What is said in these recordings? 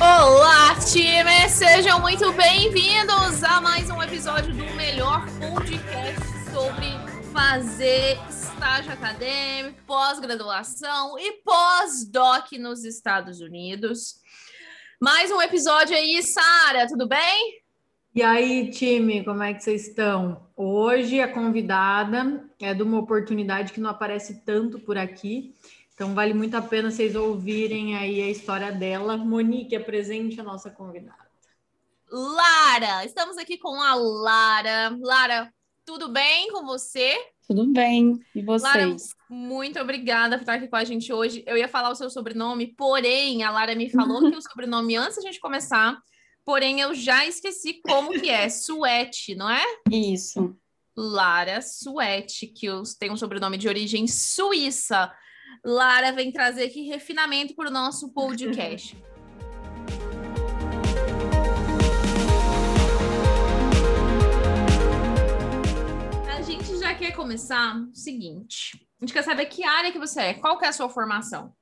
Olá, time! Sejam muito bem-vindos a mais um episódio do melhor podcast sobre fazer estágio acadêmico, pós-graduação e pós-doc nos Estados Unidos. Mais um episódio aí, Sara, tudo bem? E aí, time, como é que vocês estão? Hoje a convidada é de uma oportunidade que não aparece tanto por aqui, então vale muito a pena vocês ouvirem aí a história dela. Monique, apresente a nossa convidada. Lara, estamos aqui com a Lara. Lara, tudo bem com você? Tudo bem. E Lara, vocês? muito obrigada por estar aqui com a gente hoje. Eu ia falar o seu sobrenome, porém, a Lara me falou que o sobrenome antes da gente começar, porém eu já esqueci como que é. Suete, não é? Isso. Lara Suete, que tem um sobrenome de origem suíça. Lara vem trazer aqui refinamento para o nosso podcast. A gente já quer começar o seguinte. A gente quer saber que área que você é, qual que é a sua formação?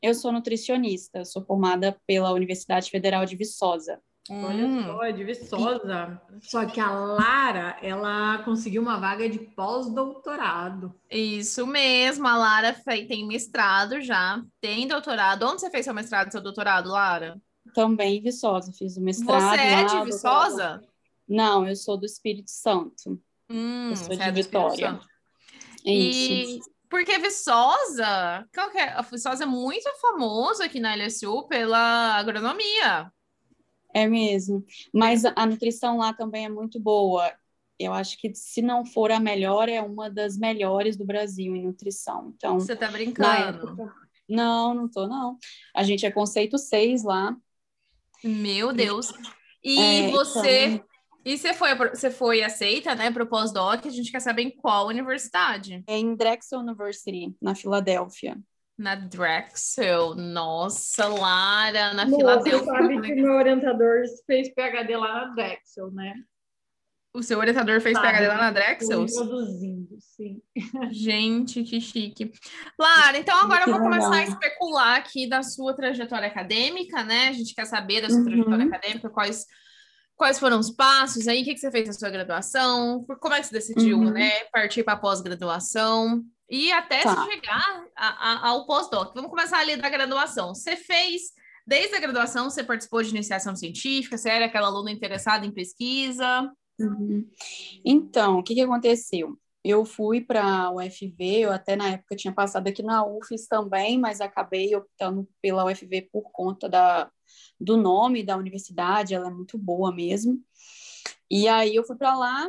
Eu sou nutricionista, sou formada pela Universidade Federal de Viçosa. Olha Hum, só, é de Viçosa. Só que a Lara, ela conseguiu uma vaga de pós-doutorado. Isso mesmo, a Lara tem mestrado já, tem doutorado. Onde você fez seu mestrado e seu doutorado, Lara? Também em Viçosa, fiz o mestrado. Você é lá, de doutorado- Viçosa? Não, eu sou do Espírito Santo. Hum, Eu sou de é Vitória. É E isso. porque Viçosa, qual que é? A Viçosa é muito famoso aqui na LSU pela agronomia. É mesmo. Mas a nutrição lá também é muito boa. Eu acho que se não for a melhor, é uma das melhores do Brasil em nutrição. Então, Você tá brincando? época. Não, não tô, não. A gente é conceito 6 lá. Meu Deus. E É, você, então- e você foi, você foi aceita, né, para o pós-doc? A gente quer saber em qual universidade? É em Drexel University, na Filadélfia. Na Drexel. Nossa, Lara, na Você Filadélfia. sabe que meu orientador fez PhD lá na Drexel, né? O seu orientador fez Sabe, PhD lá na Tô Drexel? Introduzindo, sim. Gente, que chique. Lara, então agora eu vou começar a especular aqui da sua trajetória acadêmica, né? A gente quer saber da sua Uhum. trajetória acadêmica, quais, quais foram os passos aí, o que, que você fez na sua graduação, por- como é que você decidiu, Uhum. né, partir para a pós-graduação e até Tá. chegar a- a- ao pós-doc. Vamos começar ali da graduação. Você fez, desde a graduação, você participou de iniciação científica, você era aquela aluna interessada em pesquisa? Uhum. Então, o que que aconteceu? Eu fui para a UFV, eu até na época tinha passado aqui na UFES também, mas acabei optando pela UFV por conta da, do nome da universidade, ela é muito boa mesmo. E aí eu fui para lá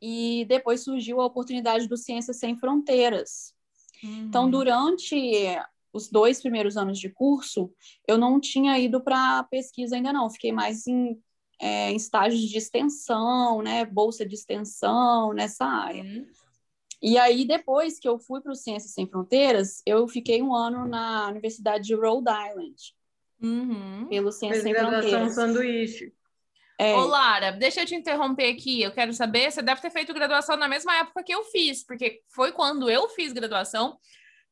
e depois surgiu a oportunidade do Ciências Sem Fronteiras. Então, Uhum. durante os dois primeiros anos de curso, eu não tinha ido para pesquisa ainda não, fiquei mais em, é, em estágios de extensão, né, bolsa de extensão nessa área. Uhum. E aí, depois que eu fui para o Ciências Sem Fronteiras, eu fiquei um ano na Universidade de Rhode Island, Uhum. pelo Ciências Fez Sem graduação Fronteiras. sanduíche. É, Ô, Lara, deixa eu te interromper aqui. Eu quero saber, você deve ter feito graduação na mesma época que eu fiz, porque foi quando eu fiz graduação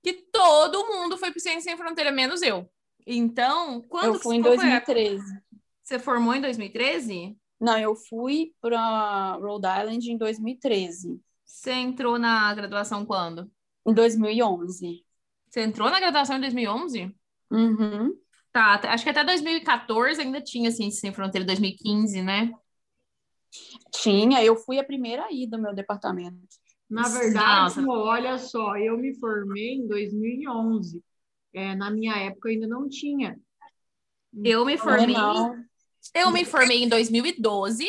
que todo mundo foi para Ciência Sem Fronteira, menos eu. Então, quando eu fui em qual foi a- 2013. Você formou em 2013? Não, eu fui para Rhode Island em 2013. Você entrou na graduação quando? Em 2011. Você entrou na graduação em 2011? Uhum. Tá, acho que até 2014 ainda tinha Ciência Sem Fronteira, 2015, né? Tinha, eu fui a primeira aí do meu departamento. Na verdade, Nossa. olha só, eu me formei em 2011. É, na minha época ainda não tinha. Eu me formei Não, Eu me formei em 2012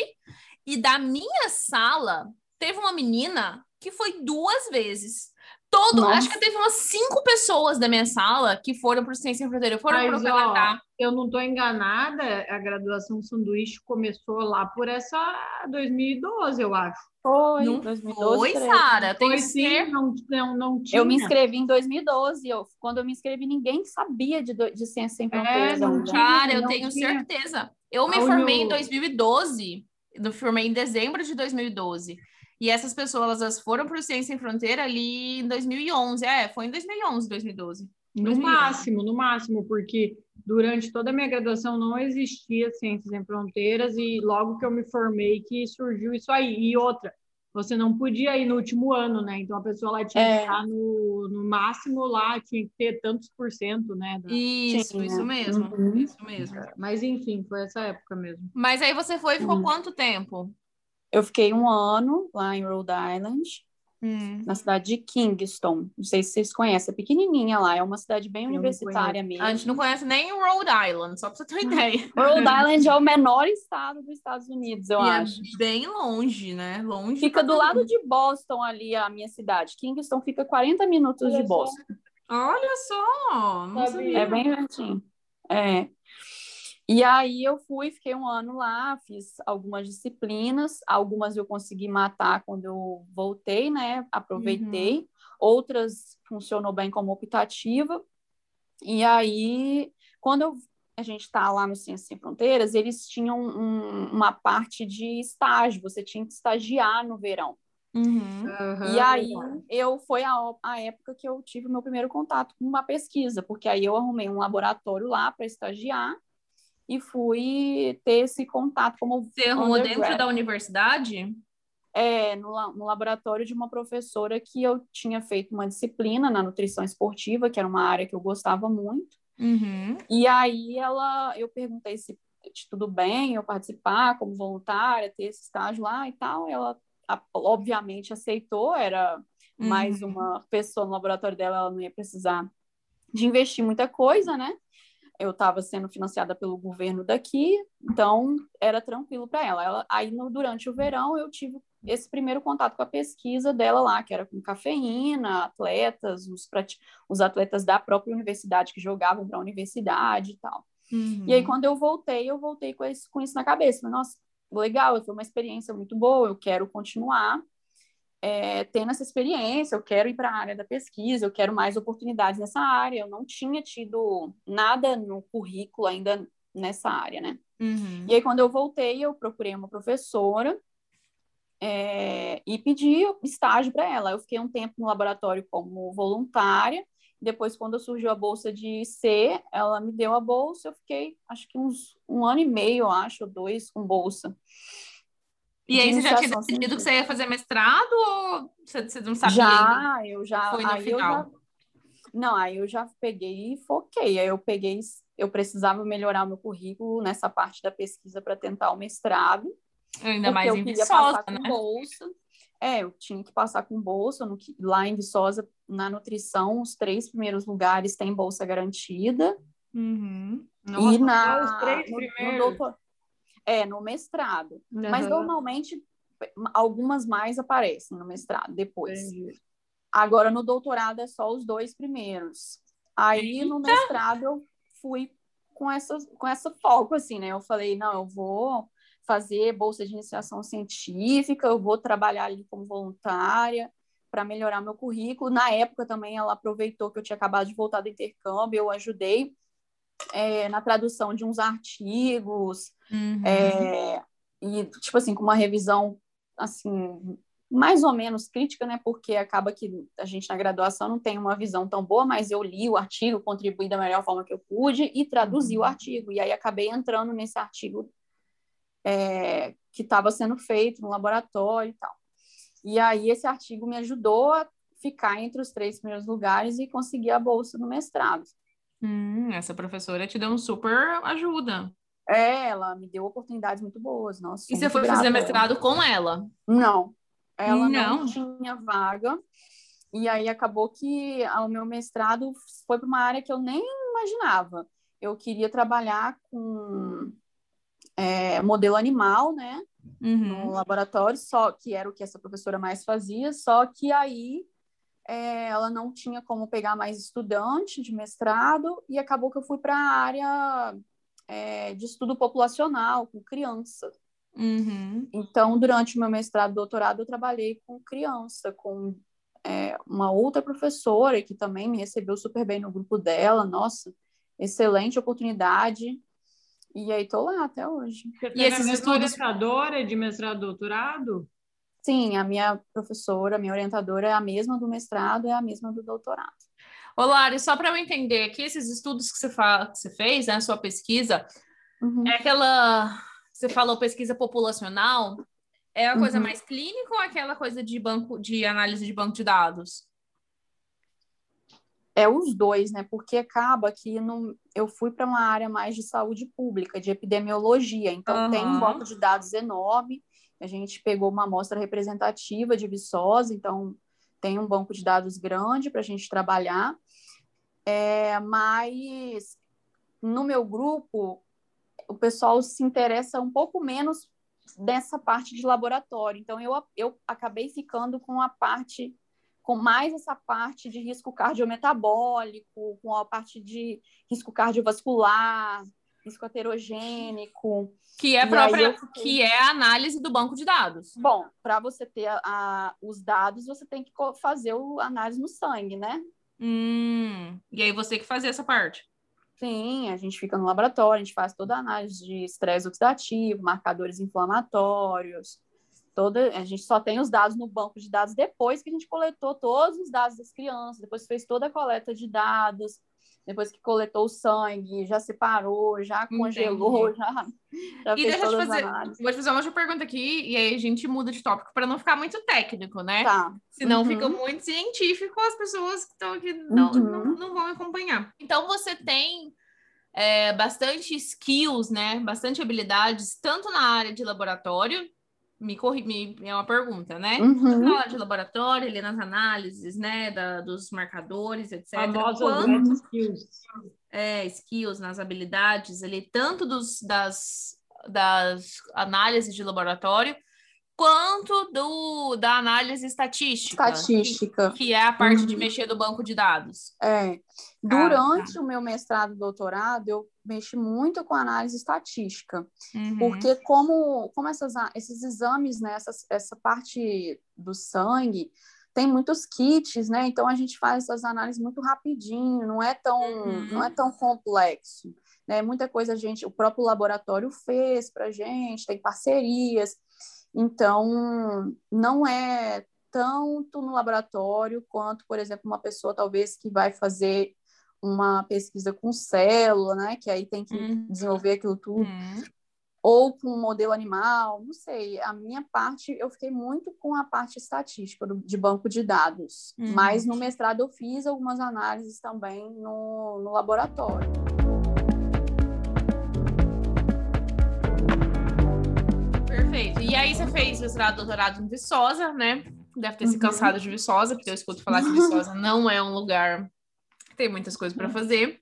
e da minha sala teve uma menina que foi duas vezes. Todo, Nossa. acho que teve umas cinco pessoas da minha sala que foram para o Ciência Sem Fronteira, foram para o Canadá. Eu não estou enganada, a graduação sanduíche começou lá por essa 2012, eu acho. Foi, Não 2012. foi. Sara? Tenho Foi sim, não, não, não tinha. Eu me inscrevi em 2012. Eu, quando eu me inscrevi, ninguém sabia de, de Ciência Sem Fronteiras. não ainda. tinha. Cara, eu não tenho tinha. certeza. Eu me formei em Uni- 2012. eu formei em dezembro de 2012. E essas pessoas, elas foram para o Ciência Sem Fronteira ali em 2011. É, foi em 2011, 2012. No 2011. máximo, no máximo, porque durante toda a minha graduação não existia Ciências Sem Fronteiras e logo que eu me formei que surgiu isso aí. E outra, você não podia ir no último ano, né? Então a pessoa lá tinha É. que estar no, no máximo lá, tinha que ter tantos por cento, né? da- Isso, Sim, isso né? mesmo. Uhum. Isso mesmo. Mas enfim, foi essa época mesmo. Mas aí você foi e ficou Uhum. quanto tempo? Eu fiquei um ano lá em Rhode Island, Hum. na cidade de Kingston. Não sei se vocês conhecem, é pequenininha lá, é uma cidade bem Eu universitária mesmo. A gente não conhece nem o Rhode Island, só pra você ter uma ideia. Rhode Island é o menor estado dos Estados Unidos, eu e acho. é bem longe, né? Longe. Fica do lado de Boston ali, a minha cidade. Kingston fica 40 minutos Olha de só. Boston. Olha só, não Sabia. sabia. É bem pertinho. É. E aí eu fui, fiquei um ano lá, fiz algumas disciplinas, algumas eu consegui matar quando eu voltei, né? Aproveitei. Outras funcionou bem como optativa. E aí, quando eu- a gente está lá no Ciências Sem Fronteiras, eles tinham um- uma parte de estágio, você tinha que estagiar no verão. Uhum. E aí eu foi a, a época que eu tive o meu primeiro contato com uma pesquisa, porque aí eu arrumei um laboratório lá para estagiar e fui ter esse contato como Você arrumou dentro da universidade? é, no, no laboratório de uma professora que eu tinha feito uma disciplina na nutrição esportiva, que era uma área que eu gostava muito. Uhum. E aí ela, eu perguntei se tudo bem eu participar como voluntária, ter esse estágio lá e tal. Ela a- obviamente aceitou, era mais Uhum. uma pessoa no laboratório dela, ela não ia precisar de investir muita coisa, né? Eu estava sendo financiada pelo governo daqui, então era tranquilo para ela. ela. Aí no, durante o verão eu tive esse primeiro contato com a pesquisa dela lá, que era com cafeína, atletas, os, os atletas da própria universidade que jogavam para a universidade e tal. Uhum. E aí, quando eu voltei, eu voltei com isso, com isso na cabeça. Falei, nossa, legal, foi uma experiência muito boa, eu quero continuar é, tendo essa experiência, eu quero ir para a área da pesquisa, eu quero mais oportunidades nessa área. Eu não tinha tido nada no currículo ainda nessa área, né? Uhum. E aí, quando eu voltei, eu procurei uma professora é, e pedi estágio para ela. Eu fiquei um tempo no laboratório como voluntária. Depois, quando surgiu a bolsa de C, ela me deu a bolsa. Eu fiquei, acho que uns um ano e meio, acho, ou dois, com bolsa. E aí você já tinha decidido que você ia fazer mestrado ou você, você não sabia? Já, eu já. Foi no aí final. já- não, aí eu já peguei e foquei. Aí eu peguei, eu precisava melhorar o meu currículo nessa parte da pesquisa para tentar o mestrado. Ainda mais eu em Viçosa, né? bolsa. É, eu tinha que passar com bolsa. No, lá em Viçosa, na nutrição, os três primeiros lugares têm bolsa garantida. Uhum. Nossa, e na, os três no, no primeiros. doutor, é, no mestrado. Mas Aham, normalmente algumas mais aparecem no mestrado depois. entendi. Agora no doutorado é só os dois primeiros. Aí no mestrado eu fui com essa com essa foco assim, né? Eu falei, não, eu vou fazer bolsa de iniciação científica, eu vou trabalhar ali como voluntária para melhorar meu currículo. Na época também ela aproveitou que eu tinha acabado de voltar do intercâmbio, eu ajudei é, na tradução de uns artigos, Uhum. é, e, tipo assim, com uma revisão, assim, mais ou menos crítica, né? Porque acaba que a gente na graduação não tem uma visão tão boa, mas eu li o artigo, contribuí da melhor forma que eu pude e traduzi o Uhum. artigo. E aí acabei entrando nesse artigo é, que estava sendo feito no laboratório e tal. E aí esse artigo me ajudou a ficar entre os três primeiros lugares e conseguir a bolsa no mestrado. Hum, essa professora te deu um super ajuda. É, ela me deu oportunidades muito boas. Nossa, E você foi fazer ela. mestrado com ela? Não, ela não. Não? tinha vaga. E aí acabou que o meu mestrado foi para uma área que eu nem imaginava. Eu queria trabalhar com é, modelo animal, né, no Uhum. laboratório, só que era o que essa professora mais fazia, só que aí é, ela não tinha como pegar mais estudante de mestrado e acabou que eu fui para a área é, de estudo populacional com criança. Uhum. Então, durante o meu mestrado e doutorado, eu trabalhei com criança, com é, uma outra professora que também me recebeu super bem no grupo dela. Nossa, excelente oportunidade. E aí tô lá até hoje. Você tem esses a mesma estudos- orientadora de mestrado e doutorado? Sim, a minha professora, a minha orientadora é a mesma do mestrado, é a mesma do doutorado. Ô, Lari, só para eu entender aqui, esses estudos que você, fa... que você fez, né, sua pesquisa, Uhum. é aquela. Você falou pesquisa populacional, é a coisa Uhum. mais clínica ou aquela coisa de banco de análise de banco de dados? É os dois, né? Porque acaba que no, eu fui para uma área mais de saúde pública, de epidemiologia. Então, tem um banco de dados enorme. A gente pegou uma amostra representativa de Viçosa, então tem um banco de dados grande para a gente trabalhar. É, mas no meu grupo, o pessoal se interessa um pouco menos dessa parte de laboratório. Então, eu, eu acabei ficando com a parte com mais essa parte de risco cardiometabólico, com a parte de risco cardiovascular, risco heterogênico. Que é, própria, fiquei- que é a análise do banco de dados. Bom, para você ter a- a- os dados, você tem que fazer o análise no sangue, né? Hum, e aí você que fazia essa parte. Sim, a gente fica no laboratório, a gente faz toda a análise de estresse oxidativo, marcadores inflamatórios, toda, a gente só tem os dados no banco de dados depois que a gente coletou todos os dados das crianças, depois fez toda a coleta de dados, depois que coletou o sangue, já separou, já congelou, já, já E fez deixa todas as fazer, vou te fazer uma outra pergunta aqui, e aí a gente muda de tópico para não ficar muito técnico, né? Tá. Senão Uhum. fica muito científico, as pessoas que estão aqui não, Uhum. não, não vão acompanhar. Então você tem é, bastante skills, né? Bastante habilidades, tanto na área de laboratório, me corri, me, é uma pergunta, né? Uhum. Área de laboratório, ali nas análises, né? Da, dos marcadores, etc. Famosas Quanto- skills. é, skills, nas habilidades ali, tanto dos, das, das análises de laboratório, quanto do, da análise estatística. Estatística. Que, que é a parte de Uhum. mexer do banco de dados. É. Durante o meu mestrado e doutorado, eu mexi muito com análise estatística. Uhum. Porque como, como essas, esses exames, né, essa, essa parte do sangue, tem muitos kits, né? Então a gente faz essas análises muito rapidinho, não é tão, Uhum. não é tão complexo. Né? Muita coisa a gente, o próprio laboratório fez para gente, tem parcerias. Então, não é tanto no laboratório quanto, por exemplo, uma pessoa talvez que vai fazer uma pesquisa com célula, né? Que aí tem que Uhum. desenvolver aquilo tudo Uhum. ou com um modelo animal, não sei. A minha parte, eu fiquei muito com a parte estatística do- de banco de dados. Uhum. Mas no mestrado eu fiz algumas análises também no, no laboratório. Fez mestrado, doutorado em Viçosa, né? Deve ter se Uhum. cansado de Viçosa, porque eu escuto falar que Viçosa não é um lugar que tem muitas coisas para fazer.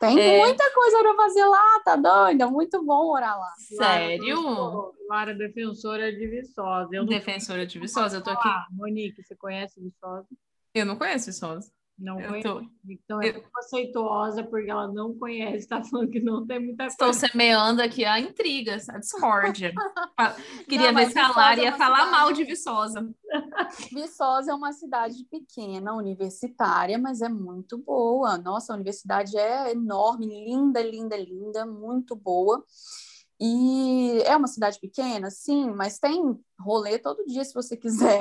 Tem É. muita coisa para fazer lá, tá doida? Muito bom morar lá. Sério? Lara defensora de Viçosa. Eu não Defensora de Viçosa, eu tô aqui. Ah, Monique, você conhece Viçosa? Eu não conheço Viçosa. Não Eu tô, Então é eu- preconceituosa porque ela não conhece, tá falando que não tem muita estou coisa. semeando aqui a intrigas, a discórdia. Queria Não, ver se a Lara é ia uma falar cidade- mal de Viçosa. Viçosa é uma cidade pequena, universitária, mas é muito boa. Nossa, a universidade é enorme, linda, linda, linda, muito boa. E é uma cidade pequena, sim, mas tem rolê todo dia se você quiser.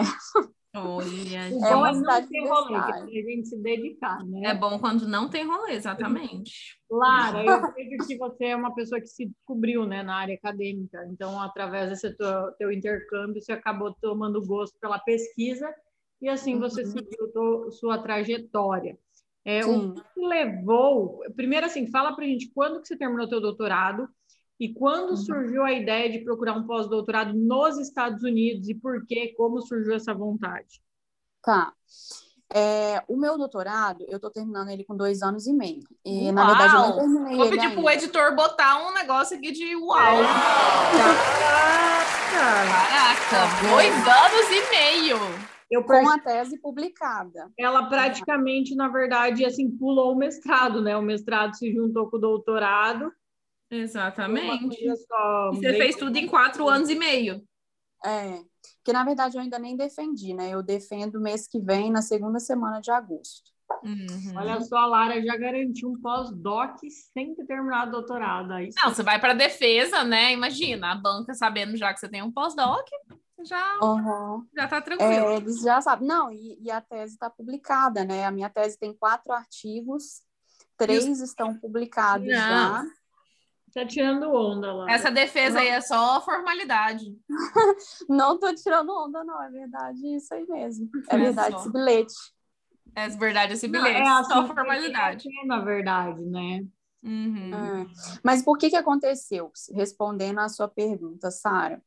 Olha, É bom uma é não cidade ter rolê, que é pra gente se dedicar, né? é bom quando não tem rolê, exatamente. Lara, eu vejo que você é uma pessoa que se descobriu né, na área acadêmica. Então, através desse teu, teu intercâmbio, você acabou tomando gosto pela pesquisa e assim você Uhum. seguiu sua trajetória. É, Sim. o que levou... Primeiro, assim, fala pra gente quando que você terminou teu doutorado e quando Uhum. surgiu a ideia de procurar um pós-doutorado nos Estados Unidos e por quê, como surgiu essa vontade? Tá. É, o meu doutorado, eu tô terminando ele com dois anos e meio. E, Uau! na verdade, eu não terminei Vou pedir pro ainda. editor botar um negócio aqui de uau. Caraca! Caraca, dois anos e meio. Eu Com a tese publicada. ela praticamente, na verdade, assim, pulou o mestrado, né? O mestrado se juntou com o doutorado. Exatamente. só, E você bem- fez tudo em quatro anos e meio. É, que na verdade eu ainda nem defendi, né? Eu defendo mês que vem, na segunda semana de agosto. Uhum. Olha só, a Lara já garantiu um pós-doc sem ter terminado o doutorado. Aí Não, você vai para defesa, né? Imagina, a banca sabendo já que você tem um pós-doc, já, Aham. já tá tranquilo. É, eles já sabem. Não, e, e a tese está publicada, né? A minha tese tem quatro artigos, três estão publicados Não. já. Tá tirando onda, Lara. Essa defesa aí é só formalidade. Não tô tirando onda, não, é verdade isso aí mesmo. É É verdade só. esse bilhete. É verdade esse Não, bilhete, é assim só formalidade. é, na verdade, né? Uhum. É. Mas por que que aconteceu? Respondendo à sua pergunta, Sara.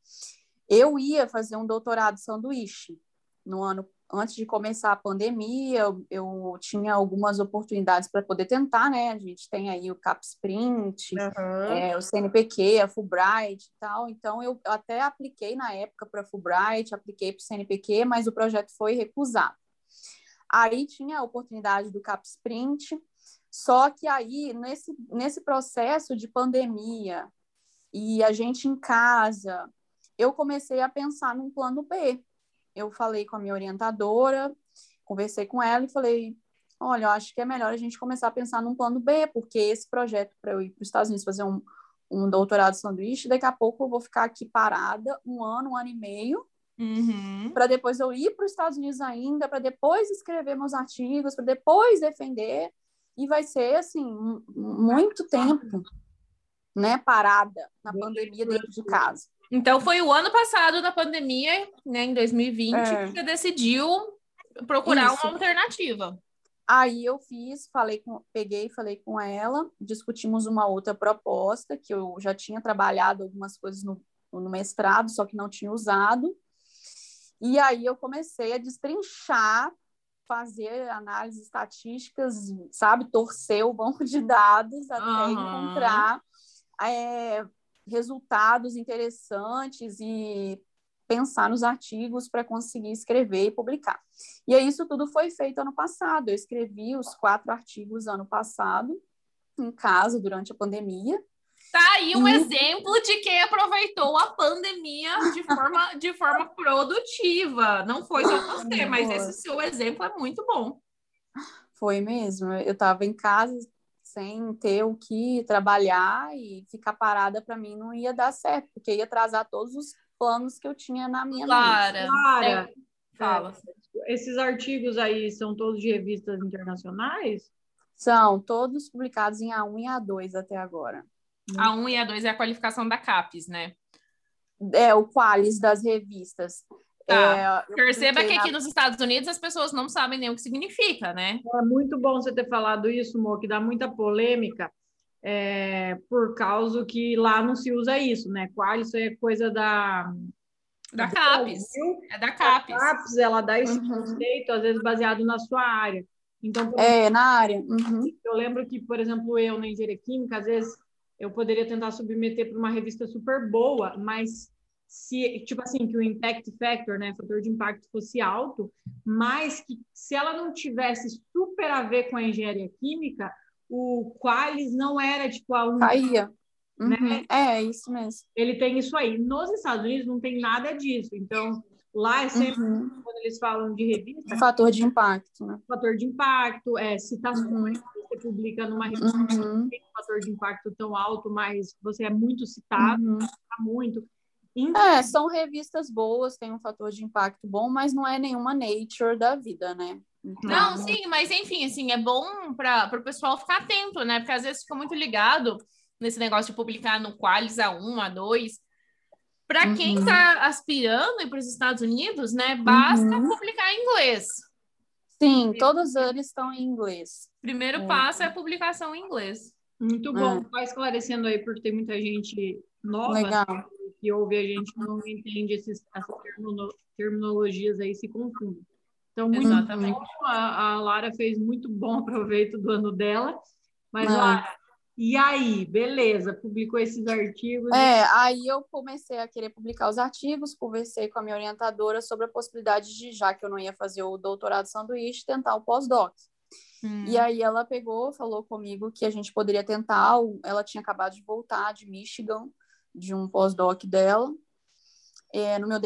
Eu ia fazer um doutorado sanduíche no ano antes de começar a pandemia, eu, eu tinha algumas oportunidades para poder tentar, né? A gente tem aí o CapSprint, é, o CNPq, a Fulbright e tal. Então, eu eu até apliquei na época para a Fulbright, apliquei para o CNPq, mas o projeto foi recusado. Aí tinha a oportunidade do CapSprint, só que aí, nesse, nesse processo de pandemia e a gente em casa, eu comecei a pensar num plano B. Eu falei com a minha orientadora, conversei com ela e falei: olha, eu acho que é melhor a gente começar a pensar num plano B, porque esse projeto para eu ir para os Estados Unidos fazer um, um doutorado sanduíche, daqui a pouco eu vou ficar aqui parada um ano, um ano e meio, Uhum. para depois eu ir para os Estados Unidos ainda, para depois escrever meus artigos, para depois defender, e vai ser assim mu- muito tempo, né, parada na pandemia dentro de casa. Então foi o ano passado da pandemia, né, em 2020, É. que você decidiu procurar Isso. uma alternativa. Aí eu fiz, falei com, peguei, falei com ela, discutimos uma outra proposta que eu já tinha trabalhado algumas coisas no, no mestrado, só que não tinha usado. E aí eu comecei a destrinchar, fazer análises estatísticas, sabe, torcer o banco de dados até Aham. encontrar é, resultados interessantes e pensar nos artigos para conseguir escrever e publicar. E aí isso tudo foi feito ano passado. Eu escrevi os quatro artigos ano passado, em casa, durante a pandemia. Tá aí um Uhum. exemplo de quem aproveitou a pandemia de forma, de forma produtiva. Não foi só você, mas esse seu exemplo é muito bom. Foi mesmo. Eu estava em casa sem ter o que trabalhar e ficar parada para mim não ia dar certo, porque ia atrasar todos os planos que eu tinha na minha mente. Clara, Lara, fala. esses artigos aí são todos de revistas internacionais? São todos publicados em A1 e A2 até agora. A 1 e a 2 é a qualificação da CAPES, né? É o Qualis das revistas. Tá. É, Perceba que aqui na- nos Estados Unidos as pessoas não sabem nem o que significa, né? É muito bom você ter falado isso, Mo, que dá muita polêmica, é, por causa que lá não se usa isso, né? Qual isso é coisa da Da CAPES. Brasil. É da A CAPES. CAPES, ela dá esse Uhum. conceito, às vezes baseado na sua área. Então, por É, na área. Uhum. Eu lembro que, por exemplo, eu na engenharia química, às vezes eu poderia tentar submeter para uma revista super boa, mas se, tipo assim, que o impact factor, né, fator de impacto fosse alto, mas que se ela não tivesse super a ver com a engenharia química, o Qualis não era tipo a única. Caía. Uhum. Né? É, isso mesmo. Ele tem isso aí. Nos Estados Unidos não tem nada disso. Então, lá é sempre Uhum. quando eles falam de revista, Fator de impacto, né? fator de impacto, é, citações, você publica numa revista Uhum. tem um fator de impacto tão alto, mas você é muito citado, Uhum. tá muito. Então, É, são revistas boas, tem um fator de impacto bom, mas não é nenhuma nature da vida, né? Então, Não, sim, mas enfim, assim, é bom para o pessoal ficar atento, né? Porque às vezes fica muito ligado nesse negócio de publicar no Qualis A1, A2. Para quem Uhum. está aspirando para os Estados Unidos, né? Basta Uhum. publicar em inglês. Sim, todos eles estão em inglês. Primeiro É. passo é a publicação em inglês. muito bom. Vai esclarecendo aí, porque tem muita gente nova Legal. Que ouve a gente não entende esses, essas termino- terminologias aí, se confunde. Então, muito Exatamente. bom. A, a Lara fez muito bom aproveito do ano dela. Mas. Lara, e aí? Beleza, publicou esses artigos. É, aí eu comecei a querer publicar os artigos, conversei com a minha orientadora sobre a possibilidade de, já que eu não ia fazer o doutorado sanduíche, tentar o pós-doc. Hum. E aí ela pegou, falou comigo que a gente poderia tentar. Ela tinha acabado de voltar de Michigan, de um pós-doc dela. É, no, meu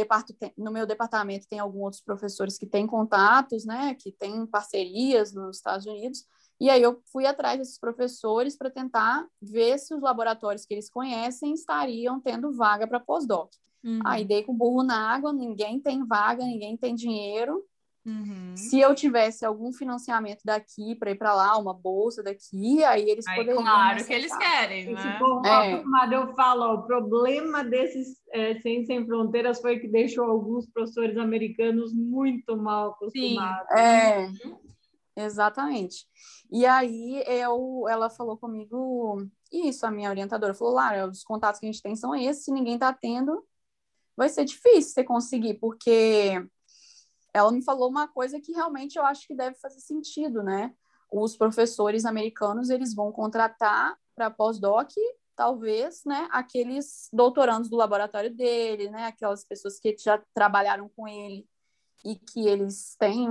no meu departamento tem alguns outros professores que têm contatos, né, que têm parcerias nos Estados Unidos, e aí eu fui atrás desses professores para tentar ver se os laboratórios que eles conhecem estariam tendo vaga para pós-doc. Uhum. Aí dei com o burro na água, ninguém tem vaga, ninguém tem dinheiro. Uhum. Se eu tivesse algum financiamento daqui para ir para lá, uma bolsa daqui, aí eles Aí, poderiam. claro que eles querem, Esse né? povo É. mal acostumado, eu falo, ó, o problema desses é, Ciência Sem Fronteiras foi que deixou alguns professores americanos muito mal acostumados. É, exatamente. E aí eu, ela falou comigo isso, a minha orientadora falou, Lara, os contatos que a gente tem são esses, se ninguém está tendo, vai ser difícil você conseguir, porque ela me falou uma coisa que realmente eu acho que deve fazer sentido, né? Os professores americanos, eles vão contratar para pós-doc, talvez, né, aqueles doutorandos do laboratório dele, né, aquelas pessoas que já trabalharam com ele e que eles têm,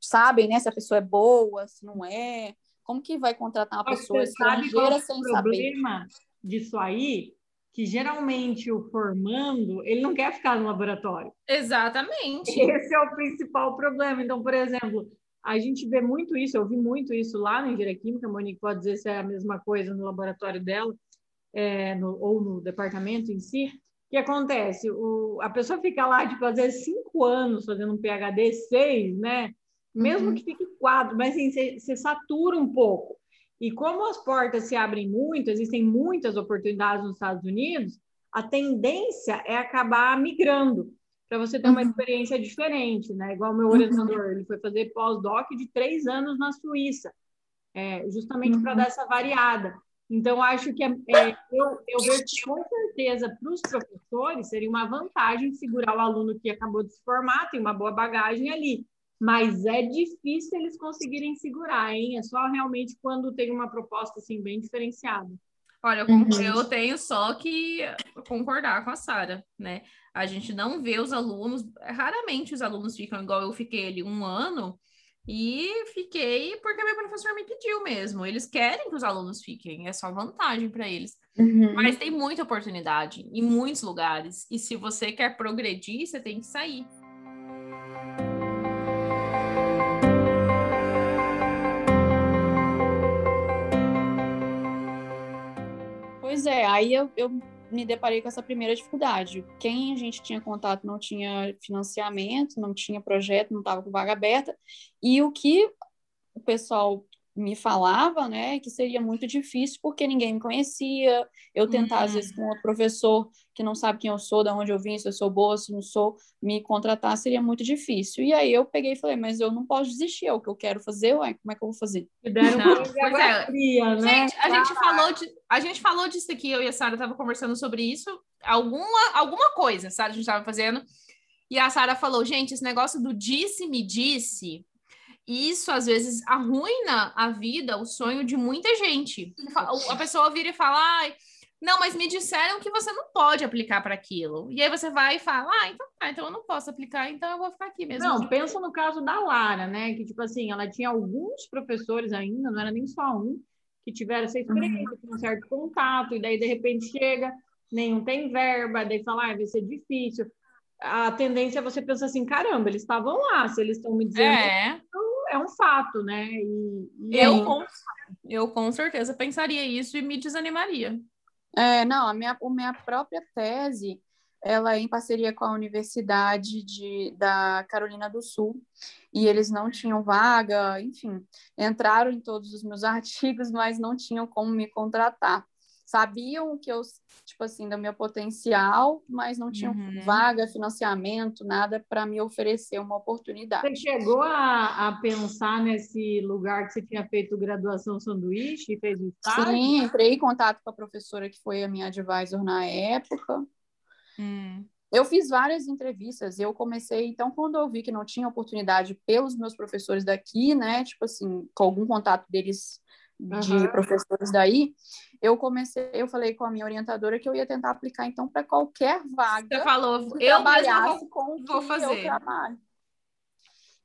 sabem, né, se a pessoa é boa, se não é, como que vai contratar uma Mas pessoa você sabe qual estrangeira é sem o saber? problema disso aí? Que geralmente o formando, ele não quer ficar no laboratório. Exatamente. Esse é o principal problema. Então, por exemplo, a gente vê muito isso, eu vi muito isso lá na Engenharia Química, a Monique pode dizer se é a mesma coisa no laboratório dela, é, no- ou no departamento em si. O que acontece? O, a pessoa fica lá, tipo, às vezes cinco anos fazendo um PHD, seis, né? Mesmo Uhum. que fique quatro, mas assim, você você satura um pouco. E como as portas se abrem muito, existem muitas oportunidades nos Estados Unidos, a tendência é acabar migrando para você ter uma Uhum. experiência diferente, né? Igual o meu orientador, ele foi fazer pós-doc de três anos na Suíça, é, justamente para Uhum. dar essa variada. Então, acho que é, é, eu, eu vejo que, com certeza, para os professores, seria uma vantagem segurar o aluno que acabou de se formar, tem uma boa bagagem ali. Mas é difícil eles conseguirem segurar, hein? É só realmente quando tem uma proposta assim bem diferenciada. Olha, eu, Uhum. eu tenho só que concordar com a Sara, né? A gente não vê os alunos, raramente os alunos ficam igual eu fiquei ali um ano e fiquei porque meu professor me pediu mesmo. Eles querem que os alunos fiquem, é só vantagem para eles. Uhum. Mas tem muita oportunidade em muitos lugares. E se você quer progredir, você tem que sair. Pois é, aí eu, eu me deparei com essa primeira dificuldade. Quem a gente tinha contato não tinha financiamento, não tinha projeto, não estava com vaga aberta, e o que o pessoal me falava, né, que seria muito difícil porque ninguém me conhecia. Eu tentar, às vezes, com outro professor que não sabe quem eu sou, de onde eu vim, se eu sou boa, se não sou, me contratar seria muito difícil. E aí eu peguei e falei, mas eu não posso desistir, é o que eu quero fazer, ué, como é que eu vou fazer? Deram Não, é. fria, né? Gente, a gente falou de, a gente falou disso aqui, eu e a Sara tava conversando sobre isso, alguma, alguma coisa, Sara, a gente tava fazendo. E a Sara falou, gente, esse negócio do disse-me disse, isso às vezes arruina a vida, o sonho de muita gente. A pessoa vira e fala, ai, não, mas me disseram que você não pode aplicar para aquilo. E aí você vai e fala, ah, então, tá, então eu não posso aplicar, então eu vou ficar aqui mesmo. Não, pensa no caso da Lara, né? Que, tipo assim, ela tinha alguns professores ainda, não era nem só um, que tiveram essa experiência, com um certo contato, e daí, de repente, chega, nenhum tem verba, daí fala, ah, vai ser difícil. A tendência é você pensar assim, caramba, eles estavam lá, se eles estão me dizendo, É, é um fato, né? E, e eu com, eu com certeza pensaria isso e me desanimaria. É, não, a minha, a minha própria tese, ela é em parceria com a Universidade de, da Carolina do Sul, e eles não tinham vaga, enfim, entraram em todos os meus artigos, mas não tinham como me contratar. Sabiam que eu, tipo assim, do meu potencial, mas não tinham Uhum. vaga, financiamento, nada para me oferecer uma oportunidade. Você chegou a, a pensar nesse lugar que você tinha feito graduação sanduíche e fez o estágio? Sim, entrei em contato com a professora que foi a minha advisor na época. Hum. Eu fiz várias entrevistas. Eu comecei, então, quando eu vi que não tinha oportunidade pelos meus professores daqui, né? Tipo assim, com algum contato deles de Aham. professores daí, eu comecei, eu falei com a minha orientadora que eu ia tentar aplicar então para qualquer vaga Você falou, que eu trabalhasse vou, com vou fazer. trabalho.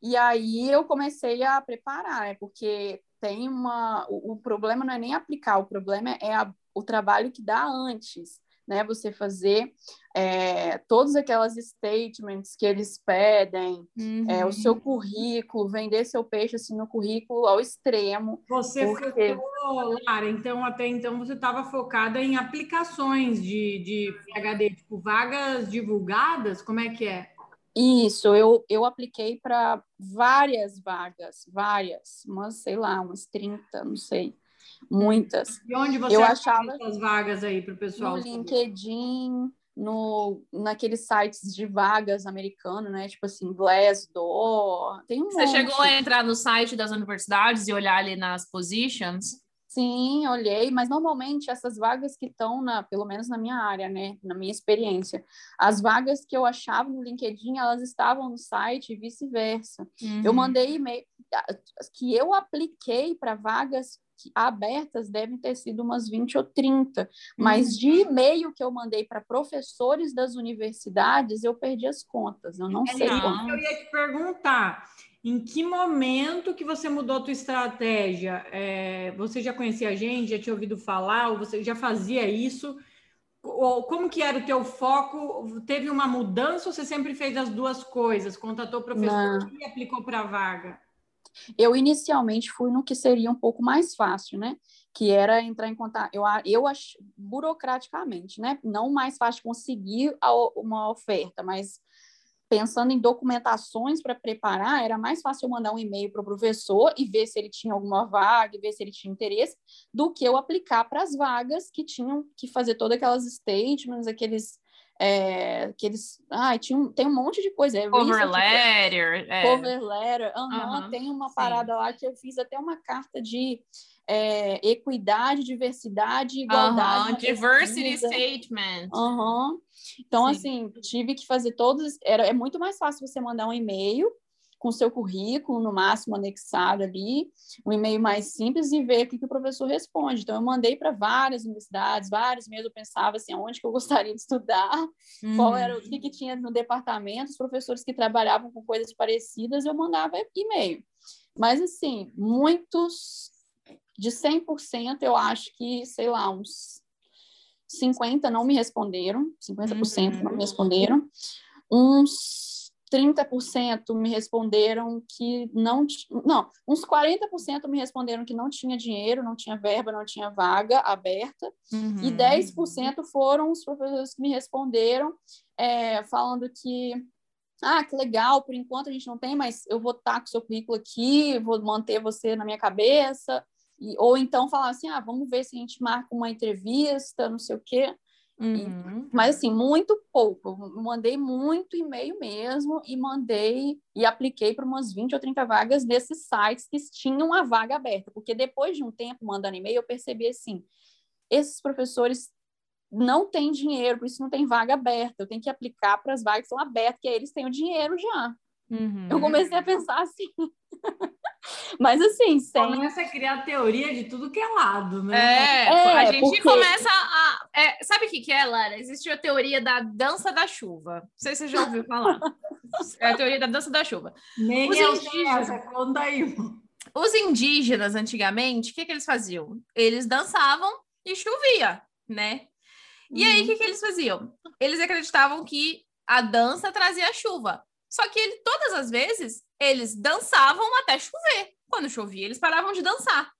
E aí eu comecei a preparar, né? Porque tem uma. O, o problema não é nem aplicar, o problema é a- o trabalho que dá antes. Né? Você fazer é, todas aquelas statements que eles pedem, é, o seu currículo, vender seu peixe assim no currículo ao extremo. Você Porque- focou, Lara, então até então você estava focada em aplicações de, de PhD, tipo vagas divulgadas, como é que é? Isso, eu, eu apliquei para várias vagas, várias, umas, sei lá, umas 30, não sei, muitas. E onde você Eu acha achava- essas vagas aí para o pessoal? No saber? LinkedIn, no, naqueles sites de vagas americanos, né? Tipo assim, Glassdoor, tem um Você monte. chegou a entrar no site das universidades e olhar ali nas positions? Sim, olhei, mas normalmente essas vagas que estão na, pelo menos na minha área, né, na minha experiência, as vagas que eu achava no LinkedIn, elas estavam no site e vice-versa. Eu Uhum. mandei e-mail que eu apliquei para vagas abertas devem ter sido umas 20 ou 30, mas de e-mail que eu mandei para professores das universidades, eu perdi as contas, eu não É sei que eu ia te perguntar. Em que momento que você mudou a tua estratégia? É, você já conhecia a gente, já tinha ouvido falar, ou você já fazia isso? Ou como que era o teu foco? Teve uma mudança ou você sempre fez as duas coisas? Contatou o professor e aplicou para a vaga? Eu inicialmente fui no que seria um pouco mais fácil, né? Que era entrar em contato, eu, eu acho, burocraticamente, né? Não mais fácil conseguir a uma oferta, mas pensando em documentações para preparar, era mais fácil eu mandar um e-mail para o professor e ver se ele tinha alguma vaga, ver se ele tinha interesse, do que eu aplicar para as vagas que tinham que fazer todas aquelas statements, aqueles. É, aqueles ah, tinha um, tem um monte de coisa. É Cover letter. é. cover letter, aham, Aham, tem uma sim. parada lá que eu fiz até uma carta de é, equidade, diversidade e igualdade. Na Diversity pesquisa. statement. Aham. Então, Sim. assim, tive que fazer todos. Era, é muito mais fácil você mandar um e-mail com seu currículo, no máximo anexado ali, um e-mail mais simples e ver o que, que o professor responde. Então, eu mandei para várias universidades, vários meses eu pensava assim, onde que eu gostaria de estudar, qual Uhum. era o que, que tinha no departamento, os professores que trabalhavam com coisas parecidas, eu mandava e-mail. Mas, assim, muitos, de 100%, eu acho que, sei lá, uns 50 não me responderam, 50% não Uhum. me responderam, uns 30% me responderam que não, não, uns 40% me responderam que não tinha dinheiro, não tinha verba, não tinha vaga aberta, Uhum. e 10% foram os professores que me responderam, é, falando que, ah, que legal, por enquanto a gente não tem, mas eu vou estar com o seu currículo aqui, vou manter você na minha cabeça, e, ou então falar assim, ah, vamos ver se a gente marca uma entrevista, não sei o quê. Uhum. Mas, assim, muito pouco. Mandei muito e-mail mesmo e mandei e apliquei para umas 20 ou 30 vagas desses sites que tinham a vaga aberta. Porque depois de um tempo mandando e-mail, eu percebi assim: esses professores não têm dinheiro, por isso não tem vaga aberta. Eu tenho que aplicar para as vagas que são abertas, que aí eles têm o dinheiro já. Uhum. Eu comecei a pensar assim. Mas, assim, sem. Começa a criar teoria de tudo que é lado, né? É, É, a gente porque- começa a. é, sabe o que, que é, Lara? Existe a teoria da dança da chuva. Não sei se você já ouviu falar. É a teoria da dança da chuva. Nem Os eu indígenas. essa, conta aí. Os indígenas, antigamente, o que, que eles faziam? Eles dançavam e chovia, né? E aí, o que, que eles faziam? Eles acreditavam que a dança trazia chuva. Só que ele, todas as vezes, eles dançavam até chover. Quando chovia, eles paravam de dançar.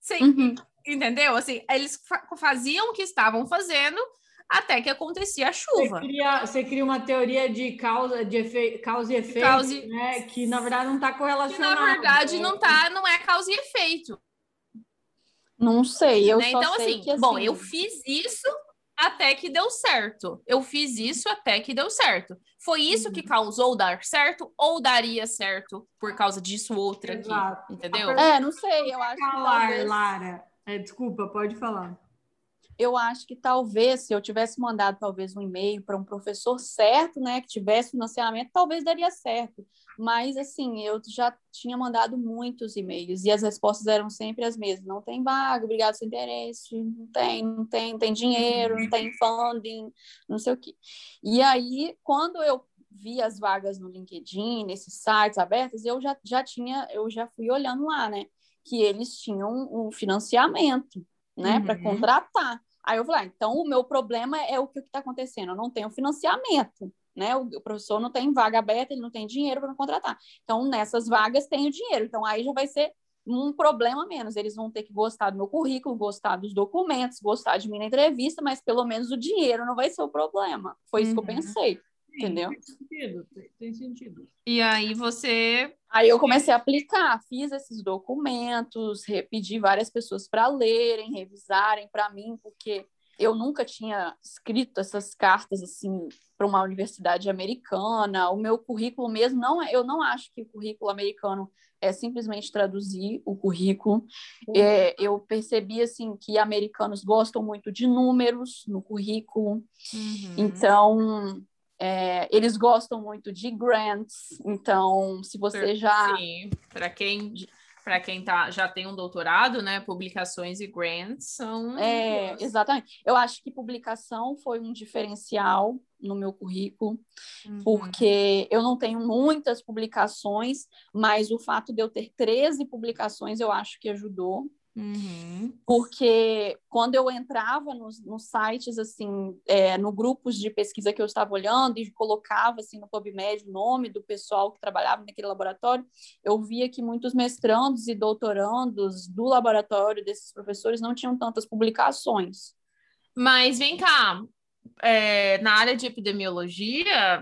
Sem, Uhum. Entendeu? Assim, eles fa- faziam o que estavam fazendo até que acontecia a Você chuva. cria, você cria uma teoria de causa, de efe, causa e efeito, Causa e- né? Que na verdade não está Que correlacionado. na verdade né? não tá, não é causa e efeito. Não sei. Eu né? só Então, sei assim, que, bom, eu fiz isso até que deu certo. Eu fiz isso até que deu certo. Foi isso Uhum. que causou dar certo ou daria certo por causa disso outra aqui, Exato. entendeu? É, não sei. Eu acho que Calar, talvez... Lara. É, desculpa, pode falar. Eu acho que talvez, se eu tivesse mandado talvez um e-mail para um professor certo, né, que tivesse financiamento, talvez daria certo. Mas, assim, eu já tinha mandado muitos e-mails e as respostas eram sempre as mesmas. Não tem vaga, obrigado seu interesse, não tem, não tem, não tem dinheiro, não tem funding, não sei o quê. E aí, quando eu vi as vagas no LinkedIn, nesses sites abertos, eu já, já tinha, eu já fui olhando lá, né, que eles tinham um financiamento, né, para Uhum. contratar. Aí eu falei, ah, então o meu problema é o que está acontecendo, eu não tenho financiamento, né? O, o professor não tem vaga aberta, ele não tem dinheiro para contratar. Então, nessas vagas tem o dinheiro. Então, aí já vai ser um problema menos. Eles vão ter que gostar do meu currículo, gostar dos documentos, gostar de mim na entrevista, mas pelo menos o dinheiro não vai ser o problema. Foi isso Uhum. que eu pensei, Sim, entendeu? Tem sentido, tem, tem sentido. E aí você. Aí eu comecei a aplicar, fiz esses documentos, pedi várias pessoas para lerem, revisarem para mim, porque eu nunca tinha escrito essas cartas assim para uma universidade americana. O meu currículo mesmo não é, eu não acho que o currículo americano é simplesmente traduzir o currículo. É, eu percebi assim que americanos gostam muito de números no currículo. Uhum. Então, é, eles gostam muito de grants. Então, se você já. Sim, para quem para quem tá, já tem um doutorado, né? Publicações e grants são. É, exatamente. Eu acho que publicação foi um diferencial no meu currículo, Uhum. porque eu não tenho muitas publicações, mas o fato de eu ter 13 publicações eu acho que ajudou. Uhum. porque quando eu entrava nos, nos sites, assim, é, no grupos de pesquisa que eu estava olhando e colocava, assim, no PubMed o nome do pessoal que trabalhava naquele laboratório, eu via que muitos mestrandos e doutorandos do laboratório desses professores não tinham tantas publicações. Mas vem cá, é, na área de epidemiologia,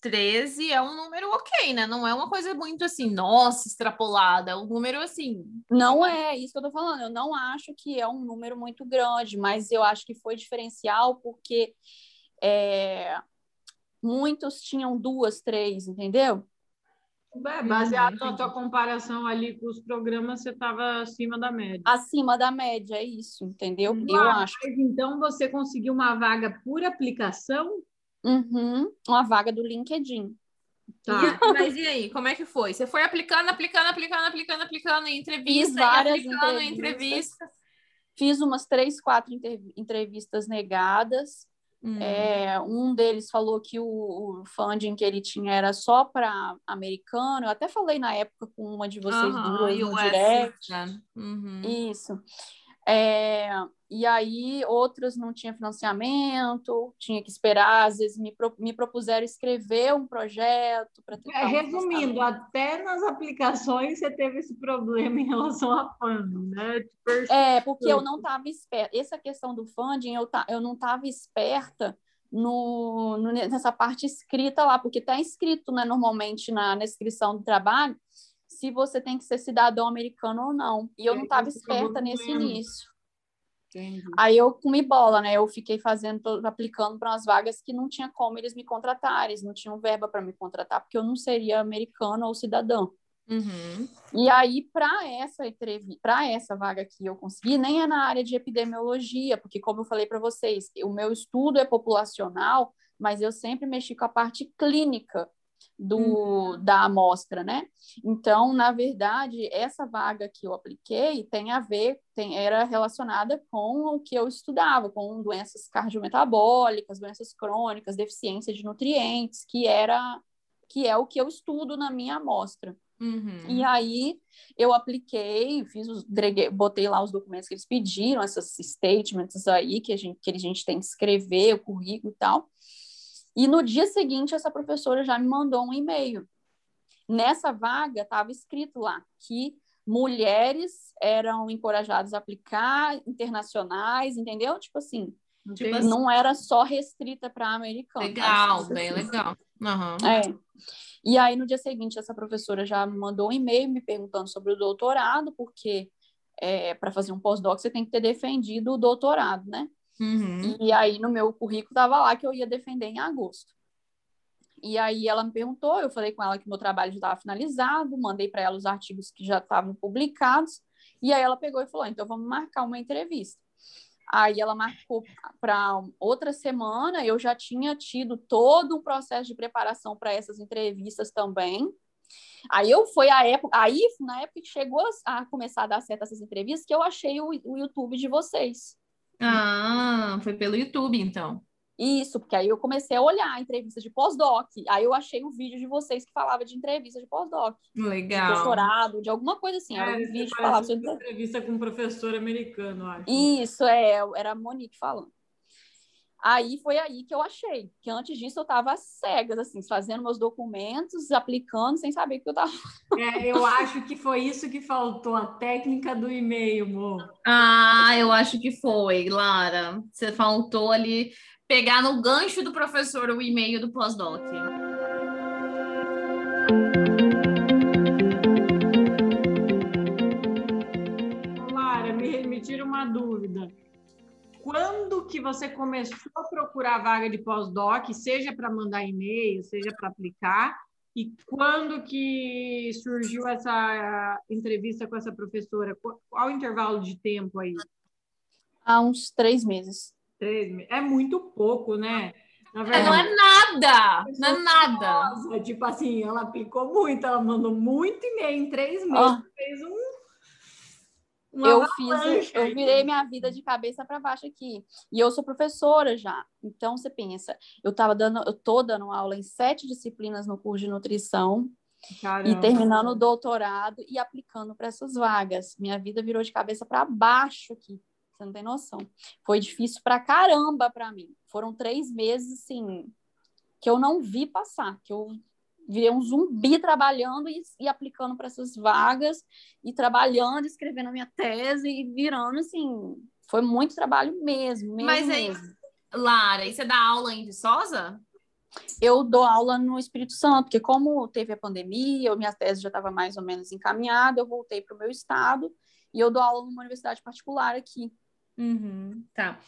13 é um número ok, né? Não é uma coisa muito assim, nossa, extrapolada. É um número assim. Não é isso que eu tô falando. Eu não acho que é um número muito grande, mas eu acho que foi diferencial porque é, muitos tinham duas, três, entendeu? É, baseado na tua comparação ali com os programas, você estava acima da média. Acima da média, é isso, entendeu? Eu Ah, acho. Mas então você conseguiu uma vaga por aplicação? Uhum, uma vaga do LinkedIn. Tá. E- mas e aí, como é que foi? Você foi aplicando, aplicando, aplicando, aplicando, aplicando em entrevista, Fiz várias aplicando entrevistas. entrevista. Fiz umas três, quatro entrevistas negadas. Hum. É, um deles falou que o, o funding que ele tinha era só para americano. Eu até falei na época com uma de vocês Aham, duas no o direct. né? Uhum. Isso. É, e aí, outras não tinha financiamento, tinha que esperar, às vezes me, pro- me propuseram escrever um projeto para tentar. É, um resumindo, até nas aplicações você teve esse problema em relação a funding, né? É, porque eu não estava esperta. Essa questão do funding, eu, ta, eu não estava esperta no, no- nessa parte escrita lá, porque está escrito, né, normalmente na, na descrição do trabalho, se você tem que ser cidadão americano ou não. E eu E não estava esperta nesse início. Entendi. Aí eu comi bola, né? Eu fiquei fazendo, aplicando para umas vagas que não tinha como eles me contratarem, eles não tinham verba para me contratar, porque eu não seria americano ou cidadão. Uhum. E aí, para essa para essa vaga que eu consegui, nem é na área de epidemiologia, porque, como eu falei para vocês, o meu estudo é populacional, mas eu sempre mexi com a parte clínica do, da amostra, né? Então, na verdade, essa vaga que eu apliquei tem a ver, tem, era relacionada com o que eu estudava, com doenças cardiometabólicas, doenças crônicas, deficiência de nutrientes, que era que é o que eu estudo na minha amostra. Uhum. E aí eu apliquei, fiz os, entreguei- botei lá os documentos que eles pediram, essas statements aí que a gente, que a gente tem que escrever, o currículo e tal. E no dia seguinte, essa professora já me mandou um e-mail. Nessa vaga estava escrito lá que mulheres eram encorajadas a aplicar, internacionais, entendeu? Tipo assim, Tipo Entendi. não era só restrita para americanos. Legal, Era bem legal. Aham. É. E aí, no dia seguinte, essa professora já me mandou um e-mail me perguntando sobre o doutorado, porque é, para fazer um pós-doc você tem que ter defendido o doutorado, né? Uhum. E aí, no meu currículo, estava lá que eu ia defender em agosto. E aí, ela me perguntou, eu falei com ela que meu trabalho já estava finalizado, mandei para ela os artigos que já estavam publicados, e aí ela pegou e falou: então vamos marcar uma entrevista. Aí ela marcou para outra semana, eu já tinha tido todo um processo de preparação para essas entrevistas também. Aí eu foi a época, aí na época que chegou a começar a dar certo essas entrevistas, que eu achei o, o YouTube de vocês. Ah, foi pelo YouTube, então. Isso, porque aí eu comecei a olhar a entrevista de pós-doc. Aí eu achei um vídeo de vocês que falava de entrevista de pós-doc, de Legal. doutorado, de alguma coisa assim. Era um É, vídeo que falava sobre entrevista com um professor americano, acho. Isso, é, era a Monique falando. Aí foi aí que eu achei, que antes disso eu estava cegas, assim, fazendo meus documentos, aplicando, sem saber o que eu estava. É, eu acho que foi isso que faltou, a técnica do e-mail, amor. Ah, eu acho que foi, Lara. Você faltou ali pegar no gancho do professor o e-mail do pós-doc. Lara, me, me tira uma dúvida. Quando que você começou a procurar vaga de pós-doc, seja para mandar e-mail, seja para aplicar, e quando que surgiu essa entrevista com essa professora? Qual o intervalo de tempo aí? Há uns três meses. Três meses? É muito pouco, né? Na É, não é nada, não é nada. Nossa, tipo assim, ela aplicou muito, ela mandou muito e-mail em três meses, Ah. fez um. Uma eu fiz, eu virei minha vida de cabeça para baixo aqui. E eu sou professora já. Então você pensa, eu tava dando, eu tô dando aula em sete disciplinas no curso de nutrição e Caramba. terminando o doutorado e aplicando para essas vagas. Minha vida virou de cabeça para baixo aqui. Você não tem noção. Foi difícil pra caramba para mim. Foram três meses, assim, que eu não vi passar, que eu virei um zumbi trabalhando e, e aplicando para essas vagas, e trabalhando, escrevendo a minha tese, e virando, assim, foi muito trabalho mesmo, mesmo, Mas aí- mesmo. Lara, e você dá aula em Viçosa? Eu dou aula no Espírito Santo, porque como teve a pandemia, eu- minha tese já estava mais ou menos encaminhada, eu voltei para o meu estado, e eu dou aula numa universidade particular aqui. Uhum, tá.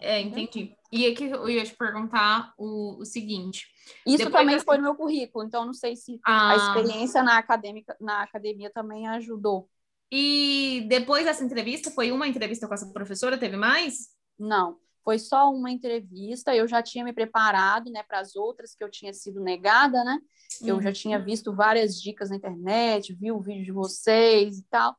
É, entendi. E aqui eu ia te perguntar o, o seguinte. Isso também foi no meu currículo, então não sei se Ah, a experiência na, acadêmica, na academia também ajudou. E depois dessa entrevista, foi uma entrevista com essa professora? Teve mais? Não, foi só uma entrevista. Eu já tinha me preparado, né, para as outras que eu tinha sido negada, né? Eu já tinha visto várias dicas na internet, vi o vídeo de vocês e tal.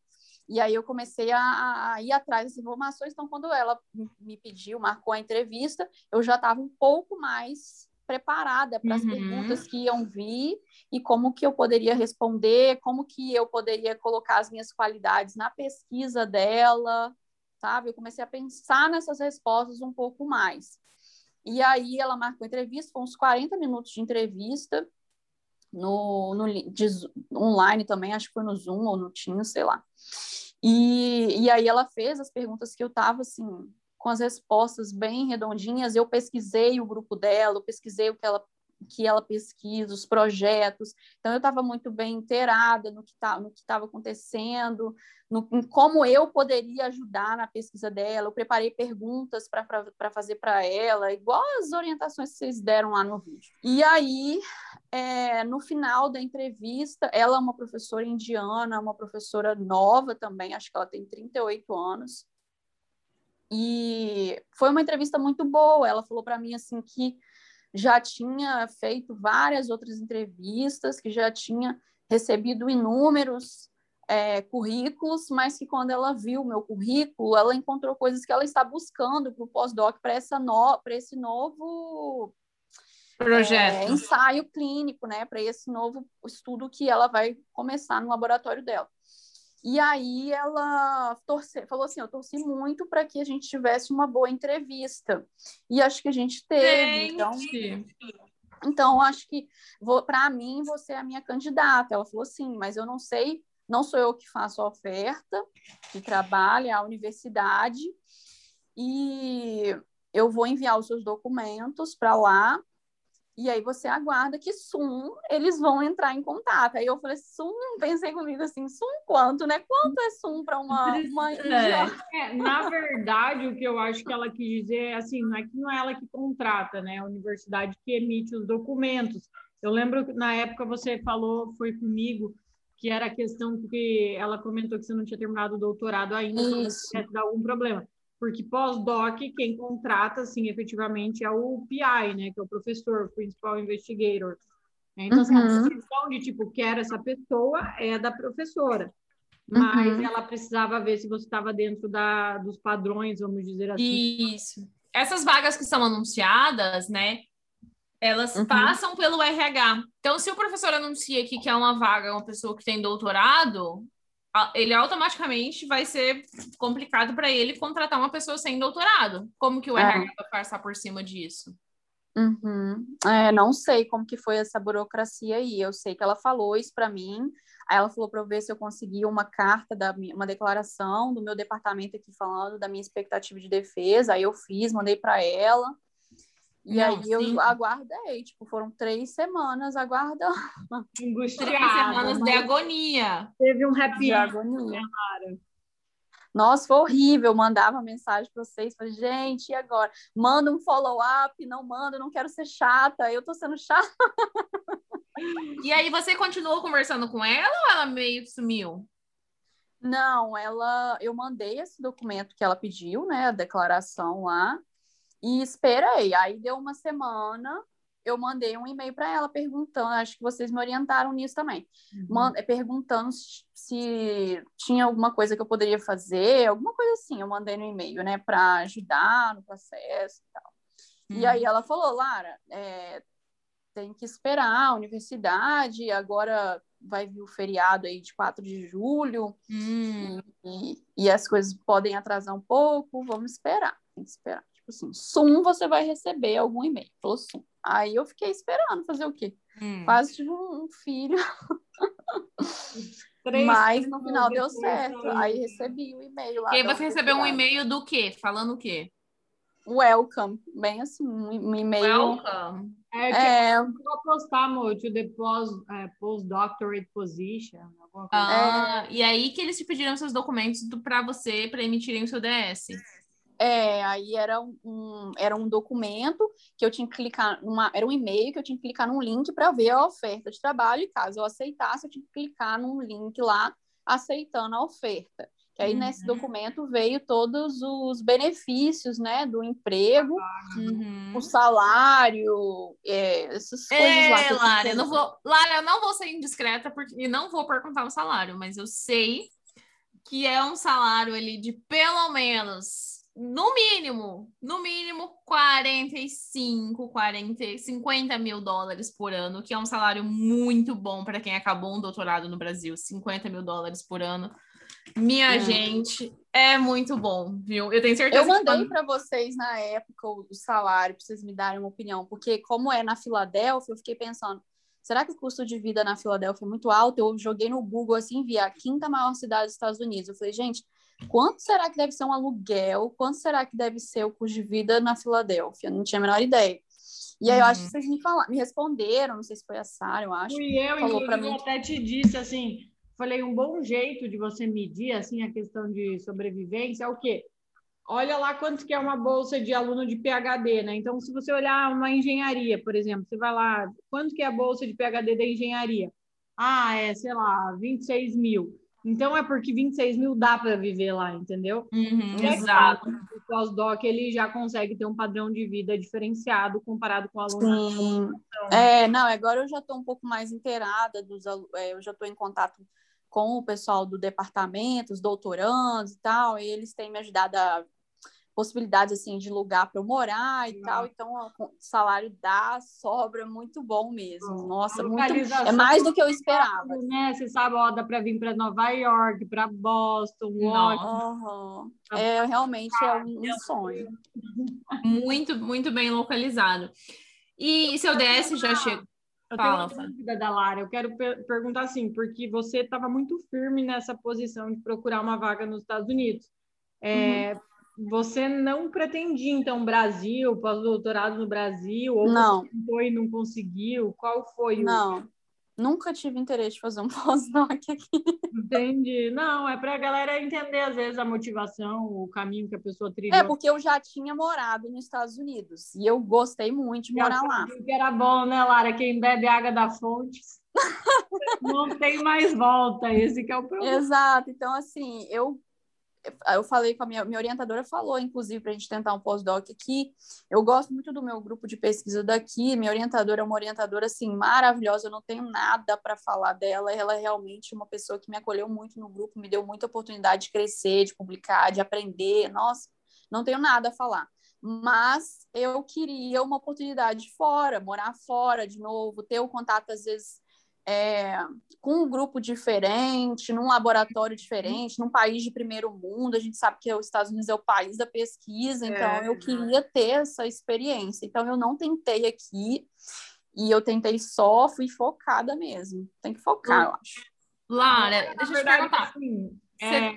E aí eu comecei a, a ir atrás dessas informações. Então, quando ela me pediu, marcou a entrevista, eu já estava um pouco mais preparada para as Uhum. perguntas que iam vir e como que eu poderia responder, como que eu poderia colocar as minhas qualidades na pesquisa dela, sabe? Eu comecei a pensar nessas respostas um pouco mais. E aí ela marcou a entrevista, foi uns 40 minutos de entrevista no, no online também, acho que foi no Zoom ou no Teams, sei lá. E, e aí ela fez as perguntas que eu tava assim, com as respostas bem redondinhas. Eu pesquisei o grupo dela, eu pesquisei o que ela que ela pesquisa, os projetos. Então, eu estava muito bem inteirada no que tá, estava acontecendo, no, em como eu poderia ajudar na pesquisa dela. Eu preparei perguntas para fazer para ela, igual as orientações que vocês deram lá no vídeo. E aí, é, no final da entrevista, ela é uma professora indiana, uma professora nova também, acho que ela tem 38 anos. E foi uma entrevista muito boa. Ela falou para mim assim que já tinha feito várias outras entrevistas, que já tinha recebido inúmeros é, currículos, mas que quando ela viu o meu currículo, ela encontrou coisas que ela está buscando para o pós-doc, para no, esse novo Projeto. é, ensaio clínico, né, para esse novo estudo que ela vai começar no laboratório dela. E aí ela torce, falou assim, eu torci muito para que a gente tivesse uma boa entrevista. E acho que a gente teve. Então, Gente. então acho que para mim você é a minha candidata. Ela falou assim, mas eu não sei, não sou eu que faço a oferta de trabalho, é a universidade. E eu vou enviar os seus documentos para lá e aí você aguarda que Sum eles vão entrar em contato. Aí eu falei, Sum, pensei comigo assim, Sum quanto, né? Quanto é Sum para uma, uma É. É, na verdade, o que eu acho que ela quis dizer é assim, não é que não é ela que contrata, né? A universidade que emite os documentos. Eu lembro que na época você falou, foi comigo, que era a questão que ela comentou que você não tinha terminado o doutorado ainda, Isso. se tivesse algum problema. Porque pós-doc, quem contrata, assim, efetivamente, é o PI, né? Que é o professor, Principal Investigator. Então, assim, a Uhum. decisão de, tipo, quero essa pessoa é da professora. Mas Uhum. ela precisava ver se você estava dentro da, dos padrões, vamos dizer assim. Isso. essas vagas que são anunciadas, né? Elas Uhum. passam pelo RH. Então, se o professor anuncia aqui que é uma vaga, uma pessoa que tem doutorado, ele automaticamente vai ser complicado para ele contratar uma pessoa sem doutorado. Como que o É. RH vai passar por cima disso? Uhum. É, não sei como que foi essa burocracia aí. Eu sei que ela falou isso para mim. Aí ela falou para eu ver se eu conseguia uma carta da minha, uma declaração do meu departamento aqui falando da minha expectativa de defesa. Aí eu fiz, mandei para ela. E Não, aí sim. eu aguardei, tipo, foram três semanas aguardando Três Angustiada. semanas de mas agonia. Teve um happy de agonia. Nossa, foi horrível. Eu mandava mensagem para vocês, falei, gente, e agora? Manda um follow-up, não manda, eu não quero ser chata, eu tô sendo chata. E aí, você continuou conversando com ela ou ela meio sumiu? Não, ela, eu mandei esse documento que ela pediu, né, a declaração lá, e esperei. Aí deu uma semana, eu mandei um e-mail para ela perguntando, acho que vocês me orientaram nisso também, man- perguntando se, tinha alguma coisa que eu poderia fazer, alguma coisa assim. Eu mandei no e-mail, né, para ajudar no processo e tal. E aí ela falou, Lara, é, tem que esperar a universidade, agora vai vir o feriado aí de 4 de julho, Hum. e, e as coisas podem atrasar um pouco, vamos esperar, tem que esperar. Tipo assim, sum você vai receber algum e-mail, falou sum. Aí eu fiquei esperando fazer o quê? Hum. Quase tive um, um filho, Três mas no final deu depois, certo. Aí recebi o e-mail lá. E aí você recebeu um e-mail do quê? Falando o quê? Welcome, bem assim, um um e-mail. Welcome. É, que É, vou postar, amor, to the post, é, postdoctorate position, alguma coisa. Ah, E aí que eles te pediram seus documentos para você, para emitirem o seu DS. É, aí era um, um- era um documento que eu tinha que clicar, numa, era um e-mail que eu tinha que clicar num link para ver a oferta de trabalho, e caso eu aceitasse, eu tinha que clicar num link lá aceitando a oferta. Que aí nesse Uhum. documento veio todos os benefícios, né, do emprego, Uhum. o salário, é, essas coisas lá. que É, Lara, eu não vou, Lara, eu não vou ser indiscreta porque, e não vou perguntar o salário, mas eu sei que é um salário ali de pelo menos, no mínimo, no mínimo 45, 40, 50 mil dólares por ano, que é um salário muito bom para quem acabou um doutorado no Brasil, 50 mil dólares por ano. Minha É. gente, é muito bom, viu? Eu tenho certeza Eu mandei quando- para vocês na época o o salário, para vocês me darem uma opinião, porque como é na Filadélfia, eu fiquei pensando, será que o custo de vida na Filadélfia é muito alto? Eu joguei no Google assim, vi a quinta maior cidade dos Estados Unidos. Eu falei, gente, quanto será que deve ser um aluguel? Quanto será que deve ser o custo de vida na Filadélfia? Não tinha a menor ideia. E aí eu acho Uhum. que vocês me falaram, me responderam, não sei se foi a Sara, eu acho. Fui eu, falou inclusive, mim. eu até te disse assim, falei, um bom jeito de você medir assim a questão de sobrevivência é o quê? Olha lá quanto que é uma bolsa de aluno de PhD, né? Então, se você olhar uma engenharia, por exemplo, você vai lá, quanto que é a bolsa de PhD da engenharia? Ah, é, sei lá, 26 mil. Então, é porque 26 mil dá para viver lá, entendeu? Uhum, é exato. O pós-doc, ele já consegue ter um padrão de vida diferenciado comparado com o aluno Sim. É, não, agora eu já estou um pouco mais inteirada dos é, eu já estou em contato com o pessoal do departamento, os doutorandos e tal, e eles têm me ajudado a possibilidades assim de lugar para eu morar e tal, então o salário dá, sobra muito bom mesmo. Nossa, muito, é mais do que eu esperava. né? Você sabe, ó, dá para vir para Nova York, para Boston, Nossa. Washington. Aham. É realmente é um, um sonho. Muito, muito bem localizado. E seu DS já chegou. Eu Fala, tenho uma dúvida da Lara. Eu quero per- perguntar assim, porque você estava muito firme nessa posição de procurar uma vaga nos Estados Unidos. É, Você não pretendia, então, Brasil, pós-doutorado no Brasil? Ou Não. você tentou e não conseguiu? Qual foi o... Não. Nunca tive interesse de fazer um pós-doc aqui. Entendi. Não, é para a galera entender, às vezes, a motivação, o caminho que a pessoa trilhou. É, porque eu já tinha morado nos Estados Unidos e eu gostei muito de morar lá. que era bom, né, Lara? Quem bebe água da fonte não tem mais volta. Esse que é o problema. Exato. Então, assim, eu eu falei com a minha, minha orientadora, falou, inclusive, para a gente tentar um pós-doc aqui. Eu gosto muito do meu grupo de pesquisa daqui. Minha orientadora é uma orientadora, assim, maravilhosa. Eu não tenho nada para falar dela. Ela é realmente uma pessoa que me acolheu muito no grupo, me deu muita oportunidade de crescer, de publicar, de aprender. Nossa, não tenho nada a falar. mas eu queria uma oportunidade fora, morar fora de novo, ter o contato, às vezes, é, com um grupo diferente, num laboratório diferente, num país de primeiro mundo. A gente sabe que os Estados Unidos é o país da pesquisa, então É, eu queria ter essa experiência. Então eu não tentei aqui e eu tentei só, fui focada mesmo. Tem que focar, eu acho. Lara, Na deixa eu te verdade, perguntar. assim, é,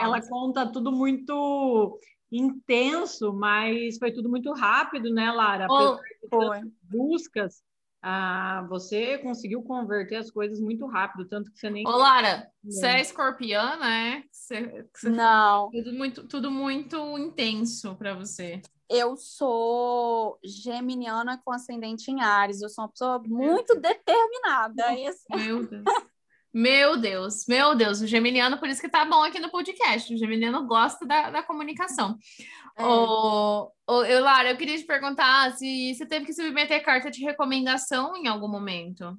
ela conta tudo muito intenso, mas foi tudo muito rápido, né, Lara? De Foi. buscas, ah, você conseguiu converter as coisas muito rápido, tanto que você nem. Ô, Lara, você é escorpiana, é? Você, você- Não, tudo, muito, tudo muito intenso para você. eu sou geminiana com ascendente em Ares. Eu sou uma pessoa muito determinada. Esse- Meu Deus. Meu Deus, meu Deus, o geminiano, por isso que tá bom aqui no podcast. O geminiano gosta da, da comunicação. É. Ô, ô, eu, Lara, eu queria te perguntar se você teve que submeter carta de recomendação em algum momento.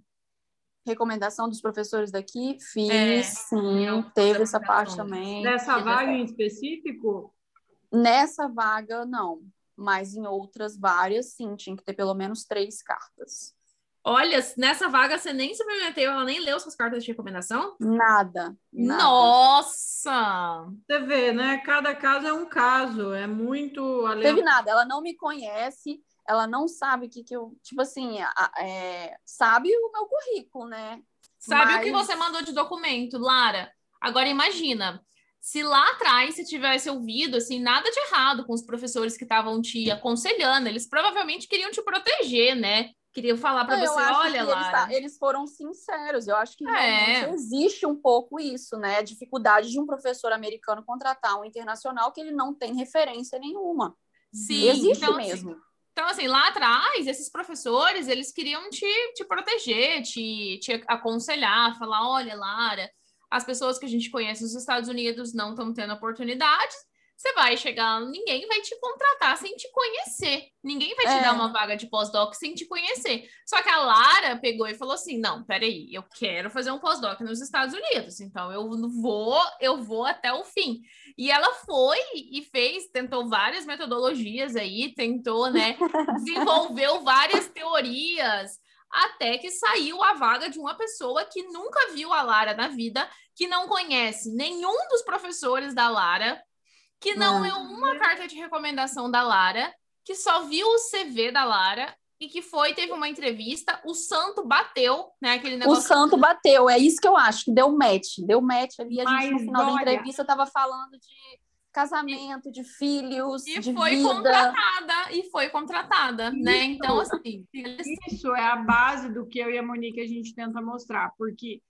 recomendação dos professores daqui, fiz, É, sim, algumas teve essa parte também. Nessa vaga em específico, Nessa vaga, não, mas em outras várias, sim, tinha que ter pelo menos três cartas. Olha, nessa vaga você nem submeteu, ela nem leu suas cartas de recomendação? Nada. nada. Nossa! você vê, né? Cada caso é um caso, é muito Teve aleatório. nada, ela não me conhece, ela não sabe o que, que eu. Tipo assim, a- é, sabe o meu currículo, né? Sabe o que Mas- você mandou de documento, Lara? Agora imagina, se lá atrás você tivesse ouvido assim nada de errado com os professores que estavam te aconselhando, eles provavelmente queriam te proteger, né? Queriam falar para você, olha, que eles, Lara. ta- eles foram sinceros. Eu acho que É. existe um pouco isso, né? A dificuldade de um professor americano contratar um internacional que ele não tem referência nenhuma. Sim, existe então, assim, mesmo. Então, assim, lá atrás, esses professores, eles queriam te, te proteger, te, te aconselhar, falar, olha, Lara, as pessoas que a gente conhece nos Estados Unidos não estão tendo oportunidades, você vai chegar, ninguém vai te contratar sem te conhecer. Ninguém vai te É. dar uma vaga de pós-doc sem te conhecer. Só que a Lara pegou e falou assim: não, peraí, eu quero fazer um pós-doc nos Estados Unidos, então eu vou, eu vou até o fim. E ela foi e fez, tentou várias metodologias aí, tentou, né? desenvolveu várias teorias até que saiu a vaga de uma pessoa que nunca viu a Lara na vida, que não conhece nenhum dos professores da Lara, que não leu uma carta de recomendação da Lara, que só viu o CV da Lara e que foi, teve uma entrevista, o santo bateu, né? Aquele O negócio. santo bateu, é isso que eu acho, que deu match. Deu match ali, a gente no Mas final da olha- entrevista tava falando de casamento, de filhos, E de foi vida. contratada, e foi contratada, né? Então, assim, eles Isso é a base do que eu e a Monique a gente tenta mostrar, porque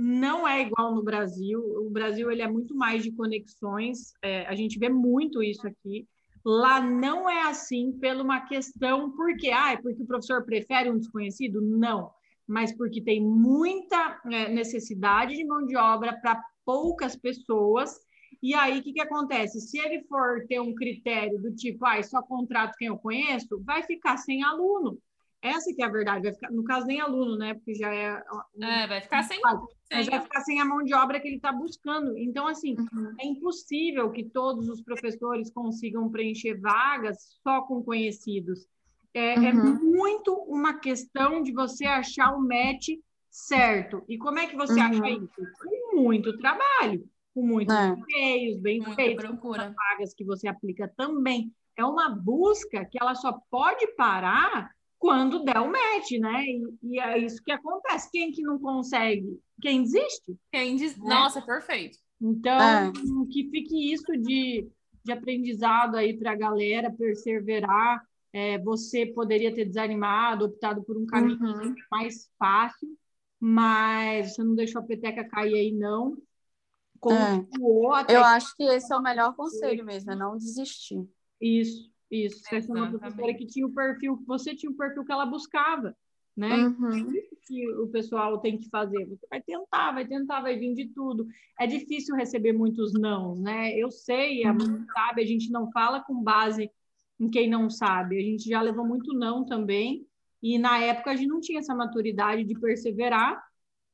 não é igual no Brasil. O Brasil ele é muito mais de conexões. é, a gente vê muito isso aqui. Lá não é assim pela uma questão porque ah, é porque o professor prefere um desconhecido? Não, mas porque tem muita é, necessidade de mão de obra para poucas pessoas. E aí, o que, que acontece? Se ele for ter um critério do tipo, ah, só contrato quem eu conheço, vai ficar sem aluno. Essa que é a verdade. Vai ficar, no caso, nem aluno, né? Porque já é. um- é, vai ficar sem. mas sem- vai ficar sem a mão de obra que ele está buscando. Então, assim, Uhum. é impossível que todos os professores consigam preencher vagas só com conhecidos. É, é Uhum. muito uma questão de você achar o match certo. E como é que você Uhum. acha isso? Com muito trabalho, com muitos É. e-mails bem Muita feitos, procura. vagas que você aplica também. É uma busca que ela só pode parar quando der o match, né? E, e é isso que acontece. Quem que não consegue? Quem desiste? Quem diz... Né? Nossa, perfeito. Então, É. que fique isso de, de aprendizado aí para a galera perseverar. É, você poderia ter desanimado, optado por um caminho Uhum. mais fácil, mas você não deixou a peteca cair aí, não. Continuou até Eu acho que esse é o melhor conselho mesmo, é não desistir. Isso, isso. Você foi uma professora que tinha o perfil, você tinha o perfil que ela buscava, né? Uhum. Isso que o pessoal tem que fazer. Você vai tentar, vai tentar, vai vir de tudo. É difícil receber muitos nãos, né? Eu sei, a mãe sabe, a gente não fala com base em quem não sabe. A gente já levou muito não também. E na época a gente não tinha essa maturidade de perseverar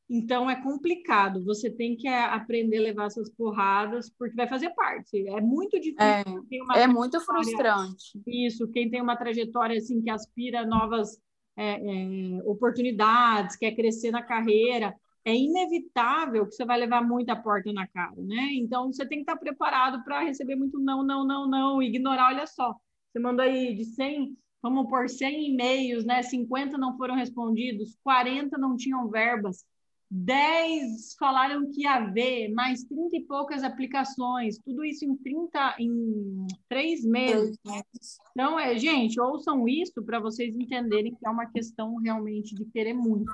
Então é complicado. Você tem que é, aprender a levar essas porradas, porque vai fazer parte. É muito difícil. É, é muito frustrante. Isso, quem tem uma trajetória assim que aspira a novas é, é, oportunidades, quer crescer na carreira, é inevitável que você vai levar muita porta na cara, né? Então você tem que estar preparado para receber muito não, não, não, não, ignorar, olha só. Você mandou aí de 100, vamos por 100 e-mails, né? 50 não foram respondidos, 40 não tinham verbas. 10 falaram que ia haver, mais 30 e poucas aplicações, tudo isso em 30, em três meses. Então, é, gente, ouçam isso para vocês entenderem que é uma questão realmente de querer muito.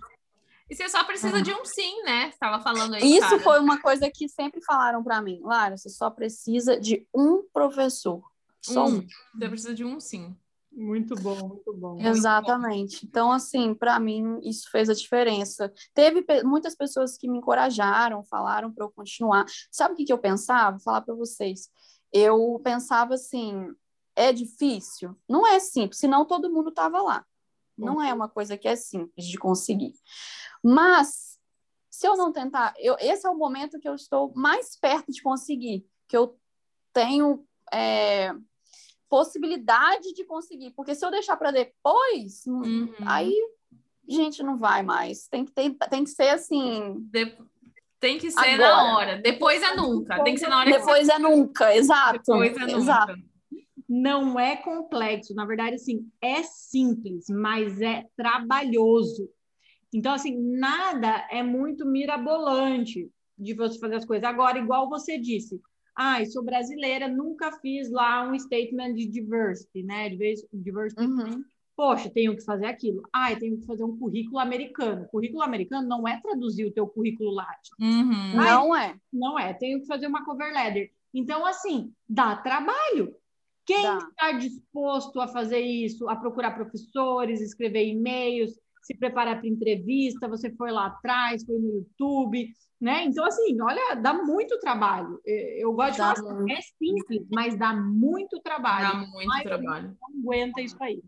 E você só precisa Ah. de um sim, né? Você tava falando aí. Isso cara. foi uma coisa que sempre falaram para mim. Lara, você só precisa de um professor. Só um. Um. Você precisa de um sim. Muito bom, muito bom. Exatamente. Então, assim, para mim, isso fez a diferença. Teve pe- muitas pessoas que me encorajaram, falaram para eu continuar. Sabe o que, que eu pensava? Vou falar para vocês. Eu pensava assim: é difícil? Não é simples, senão todo mundo estava lá. Não é uma coisa que é simples de conseguir. Mas, se eu não tentar, eu, esse é o momento que eu estou mais perto de conseguir, que eu tenho. é, possibilidade de conseguir, porque se eu deixar para depois, não- Uhum. Aí, gente, não vai mais. Tem que, ter, tem que ser assim. De- Tem que ser Agora. na hora. Depois é nunca. Tem que ser na hora Depois é nunca, que exato. Depois é exato. nunca. Não é complexo, na verdade, assim, é simples, mas é trabalhoso. Então, assim, nada é muito mirabolante de você fazer as coisas. Agora, igual você disse, ah, sou brasileira, nunca fiz lá um statement de diversity, né? De vez- diversity Uhum. Poxa, tenho que fazer aquilo. Ah, eu tenho que fazer um currículo americano. Currículo americano não é traduzir o teu currículo latino. Uhum. Não é. Não é. Tenho que fazer uma cover letter. Então, assim, dá trabalho. Quem está disposto a fazer isso, a procurar professores, escrever e-mails, se preparar para entrevista, você foi lá atrás, foi no YouTube, né? Então, assim, olha, dá muito trabalho. Eh, Eu gosto Dá de falar assim, é simples, mas dá muito Dá trabalho. muito Ai, trabalho. Não aguenta isso aí.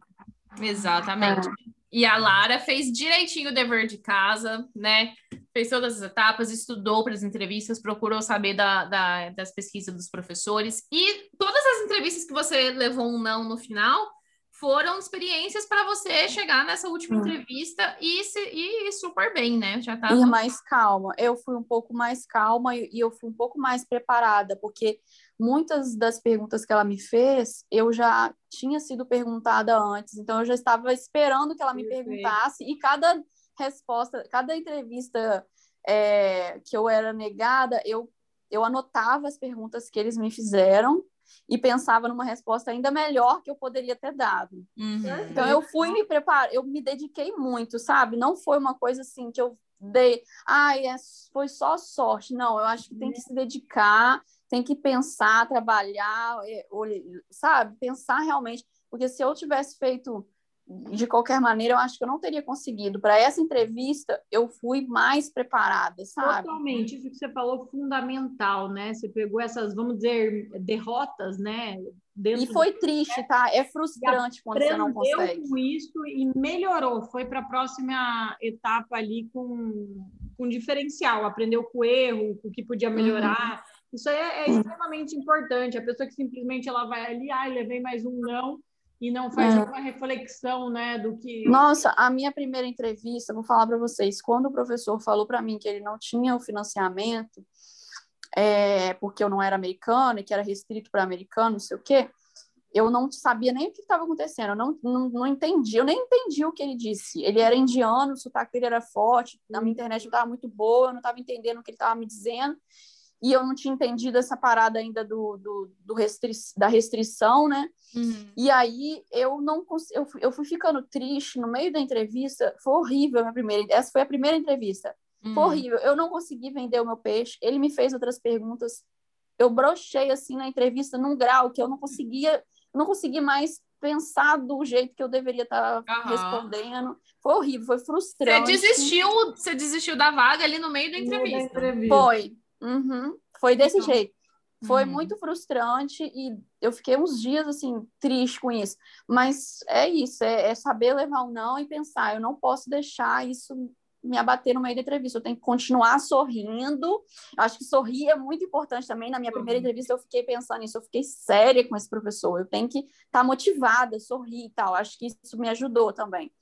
Exatamente. E a Lara fez direitinho o dever de casa, né? Fez todas as etapas, estudou para as entrevistas, procurou saber da, da- das pesquisas dos professores. E todas as entrevistas que você levou um não no final foram experiências para você chegar nessa última Hum. entrevista e, se, e super bem, né? Já tá. Ir mais calma. Eu fui um pouco mais calma e e eu fui um pouco mais preparada, porque muitas das perguntas que ela me fez, eu já tinha sido perguntada antes, então eu já estava esperando que ela me Perfeito. perguntasse, e cada resposta, cada entrevista é, que eu era negada, eu, eu anotava as perguntas que eles me fizeram e pensava numa resposta ainda melhor que eu poderia ter dado. Uhum. Então eu fui me preparar, eu me dediquei muito, sabe? Não foi uma coisa assim que eu dei, ai, é, foi só sorte. Não, eu acho que tem que se dedicar, tem que pensar, trabalhar, é, olhe- sabe? Pensar realmente, porque se eu tivesse feito de qualquer maneira, eu acho que eu não teria conseguido. Para essa entrevista, eu fui mais preparada, sabe? Totalmente, isso que você falou fundamental, né? Você pegou essas, vamos dizer, derrotas, né? Dentro E foi triste, tá? É frustrante quando você não aprendeu consegue. com isso e melhorou, foi para a próxima etapa ali com, com diferencial, aprendeu com o erro, com o que podia melhorar. Isso aí é, é extremamente importante. A pessoa que simplesmente ela vai ali, ai, levei mais um não, e não faz É. nenhuma reflexão, né, do que. Nossa, a minha primeira entrevista, vou falar para vocês, quando o professor falou para mim que ele não tinha o financiamento, é, porque eu não era americana e que era restrito para americano, não sei o quê, eu não sabia nem o que estava acontecendo, eu não, não, não entendi, eu nem entendi o que ele disse. Ele era indiano, o sotaque dele era forte, a minha internet não estava muito boa, eu não estava entendendo o que ele estava me dizendo, e eu não tinha entendido essa parada ainda do, do, do restri da restrição, né? Uhum. E aí eu não eu, fui, eu fui ficando triste no meio da entrevista. Foi horrível a minha primeira. Essa foi a primeira entrevista. Uhum. Foi horrível. Eu não consegui vender o meu peixe. Ele me fez outras perguntas. Eu brochei assim na entrevista num grau que eu não conseguia, não consegui mais pensar do jeito que eu deveria estar Aham. respondendo. Foi horrível, foi Você frustrante. desistiu, você desistiu da vaga ali no meio da no meio da entrevista. entrevista. Foi. Uhum. Foi desse Então, jeito. Foi uhum. muito frustrante e eu fiquei uns dias assim, triste com isso. Mas é isso, é, é saber levar o não e pensar, eu não posso deixar isso me abater no meio da entrevista, eu tenho que continuar sorrindo. Acho que sorrir é muito importante também. Na minha primeira entrevista, eu fiquei pensando nisso, eu fiquei séria com esse professor. Eu tenho que estar tá motivada, sorrir e tal. Acho que isso me ajudou também.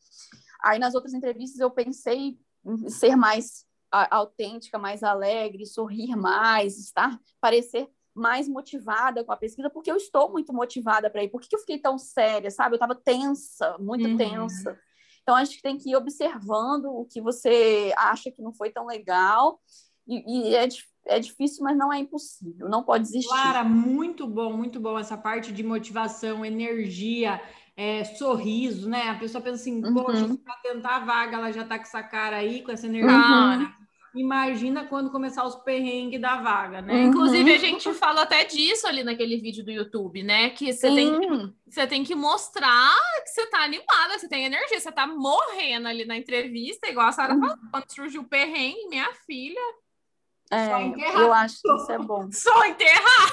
Aí, nas outras entrevistas, eu pensei em ser mais autêntica, mais alegre, sorrir mais, estar, parecer mais motivada com a pesquisa, porque eu estou muito motivada para ir. Por que, que eu fiquei tão séria, sabe? Eu estava tensa, muito uhum. tensa. Então, acho que tem que ir observando o que você acha que não foi tão legal. E, e é, é difícil, mas não é impossível. Não pode desistir. Clara, muito bom, muito bom essa parte de motivação, energia, é, sorriso, né? A pessoa pensa assim, uhum. poxa, para tentar a vaga, ela já tá com essa cara aí, com essa energia. Uhum. Imagina quando começar os perrengues da vaga, né? Uhum. Inclusive, a gente fala até disso ali naquele vídeo do YouTube, né? Que você tem, que, você tem que mostrar que você tá animada, você tem energia, você tá morrendo ali na entrevista, igual a Sara falou, quando surgiu o perrengue, minha filha. É, eu acho que isso é bom. Só enterrar!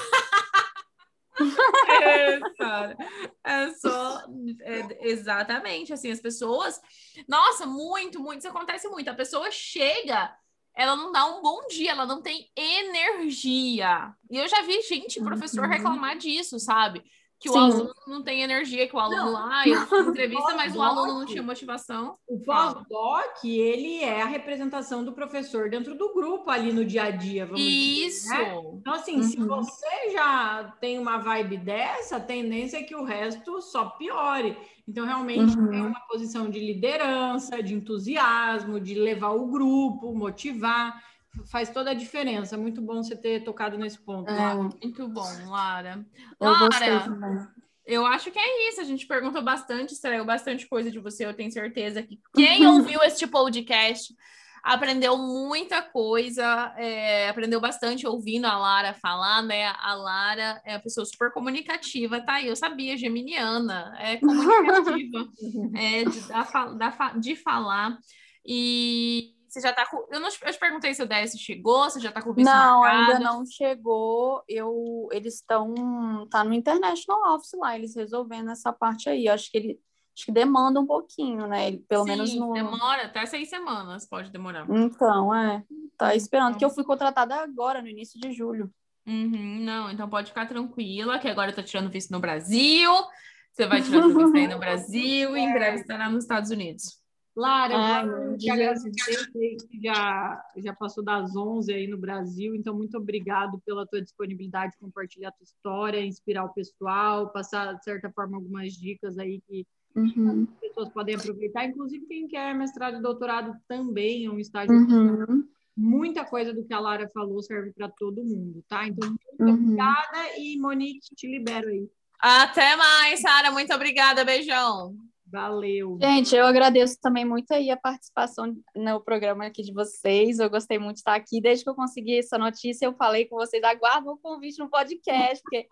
é, cara. É só. É, exatamente. Assim, as pessoas. Nossa, muito, muito. Isso acontece muito. A pessoa chega ela não dá um bom dia, ela não tem energia. E eu já vi gente, professor, uhum. reclamar disso, sabe? Que Sim. o aluno não tem energia, que o aluno não. lá, entrevista, mas o aluno não tinha motivação. O pós-doc, ele é a representação do professor dentro do grupo ali no dia a dia, vamos Isso. dizer. Né? Então, assim, uhum. se você já tem uma vibe dessa, a tendência é que o resto só piore. Então, realmente, uhum. é uma posição de liderança, de entusiasmo, de levar o grupo, motivar faz toda a diferença. Muito bom você ter tocado nesse ponto. É, muito bom, Lara. Eu Lara, eu acho que é isso. A gente perguntou bastante, extraiu bastante coisa de você. Eu tenho certeza que quem ouviu este podcast aprendeu muita coisa, é, aprendeu bastante ouvindo a Lara falar, né? A Lara é uma pessoa super comunicativa, tá aí. Eu sabia, geminiana, é comunicativa, é, de, de falar. E você já tá com. Eu, não, eu te perguntei se o DS chegou, você já tá com o visto Não, marcado. ainda não chegou. Eu, eles estão. Tá no International Office lá, eles resolvendo essa parte aí. Eu acho que ele. Acho que demanda um pouquinho, né? Pelo Sim, menos no. Demora até seis semanas, pode demorar. Então, é. Tá esperando, então... que eu fui contratada agora, no início de julho. Uhum, não, então pode ficar tranquila, que agora eu tô tirando visto no Brasil. Você vai tirar visto aí no Brasil e em breve estará nos Estados Unidos. Lara, te agradecer, que já, já passou das 11 aí no Brasil, então muito obrigado pela tua disponibilidade de compartilhar a tua história, inspirar o pessoal, passar, de certa forma, algumas dicas aí que uhum. as pessoas podem aproveitar, inclusive quem quer mestrado e doutorado também, um estágio uhum. Muita coisa do que a Lara falou serve para todo mundo, tá? Então, muito uhum. obrigada e Monique, te libero aí. Até mais, Sara. Muito obrigada. Beijão. Valeu. Gente, eu agradeço também muito aí a participação no programa aqui de vocês. Eu gostei muito de estar aqui. Desde que eu consegui essa notícia, eu falei com vocês, aguardo o convite no podcast, porque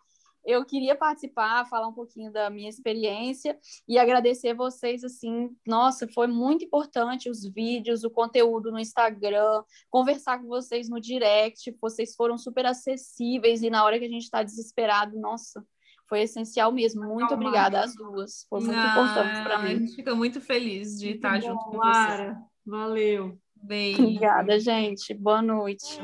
eu queria participar, falar um pouquinho da minha experiência e agradecer vocês, assim, nossa, foi muito importante os vídeos, o conteúdo no Instagram, conversar com vocês no direct, vocês foram super acessíveis e na hora que a gente está desesperado, nossa, foi essencial mesmo. Muito Calma. obrigada às duas. Foi muito ah, importante para mim. A gente fica muito feliz de muito estar bom, junto com Lara. você. Valeu. Beijo. Obrigada, gente. Boa noite.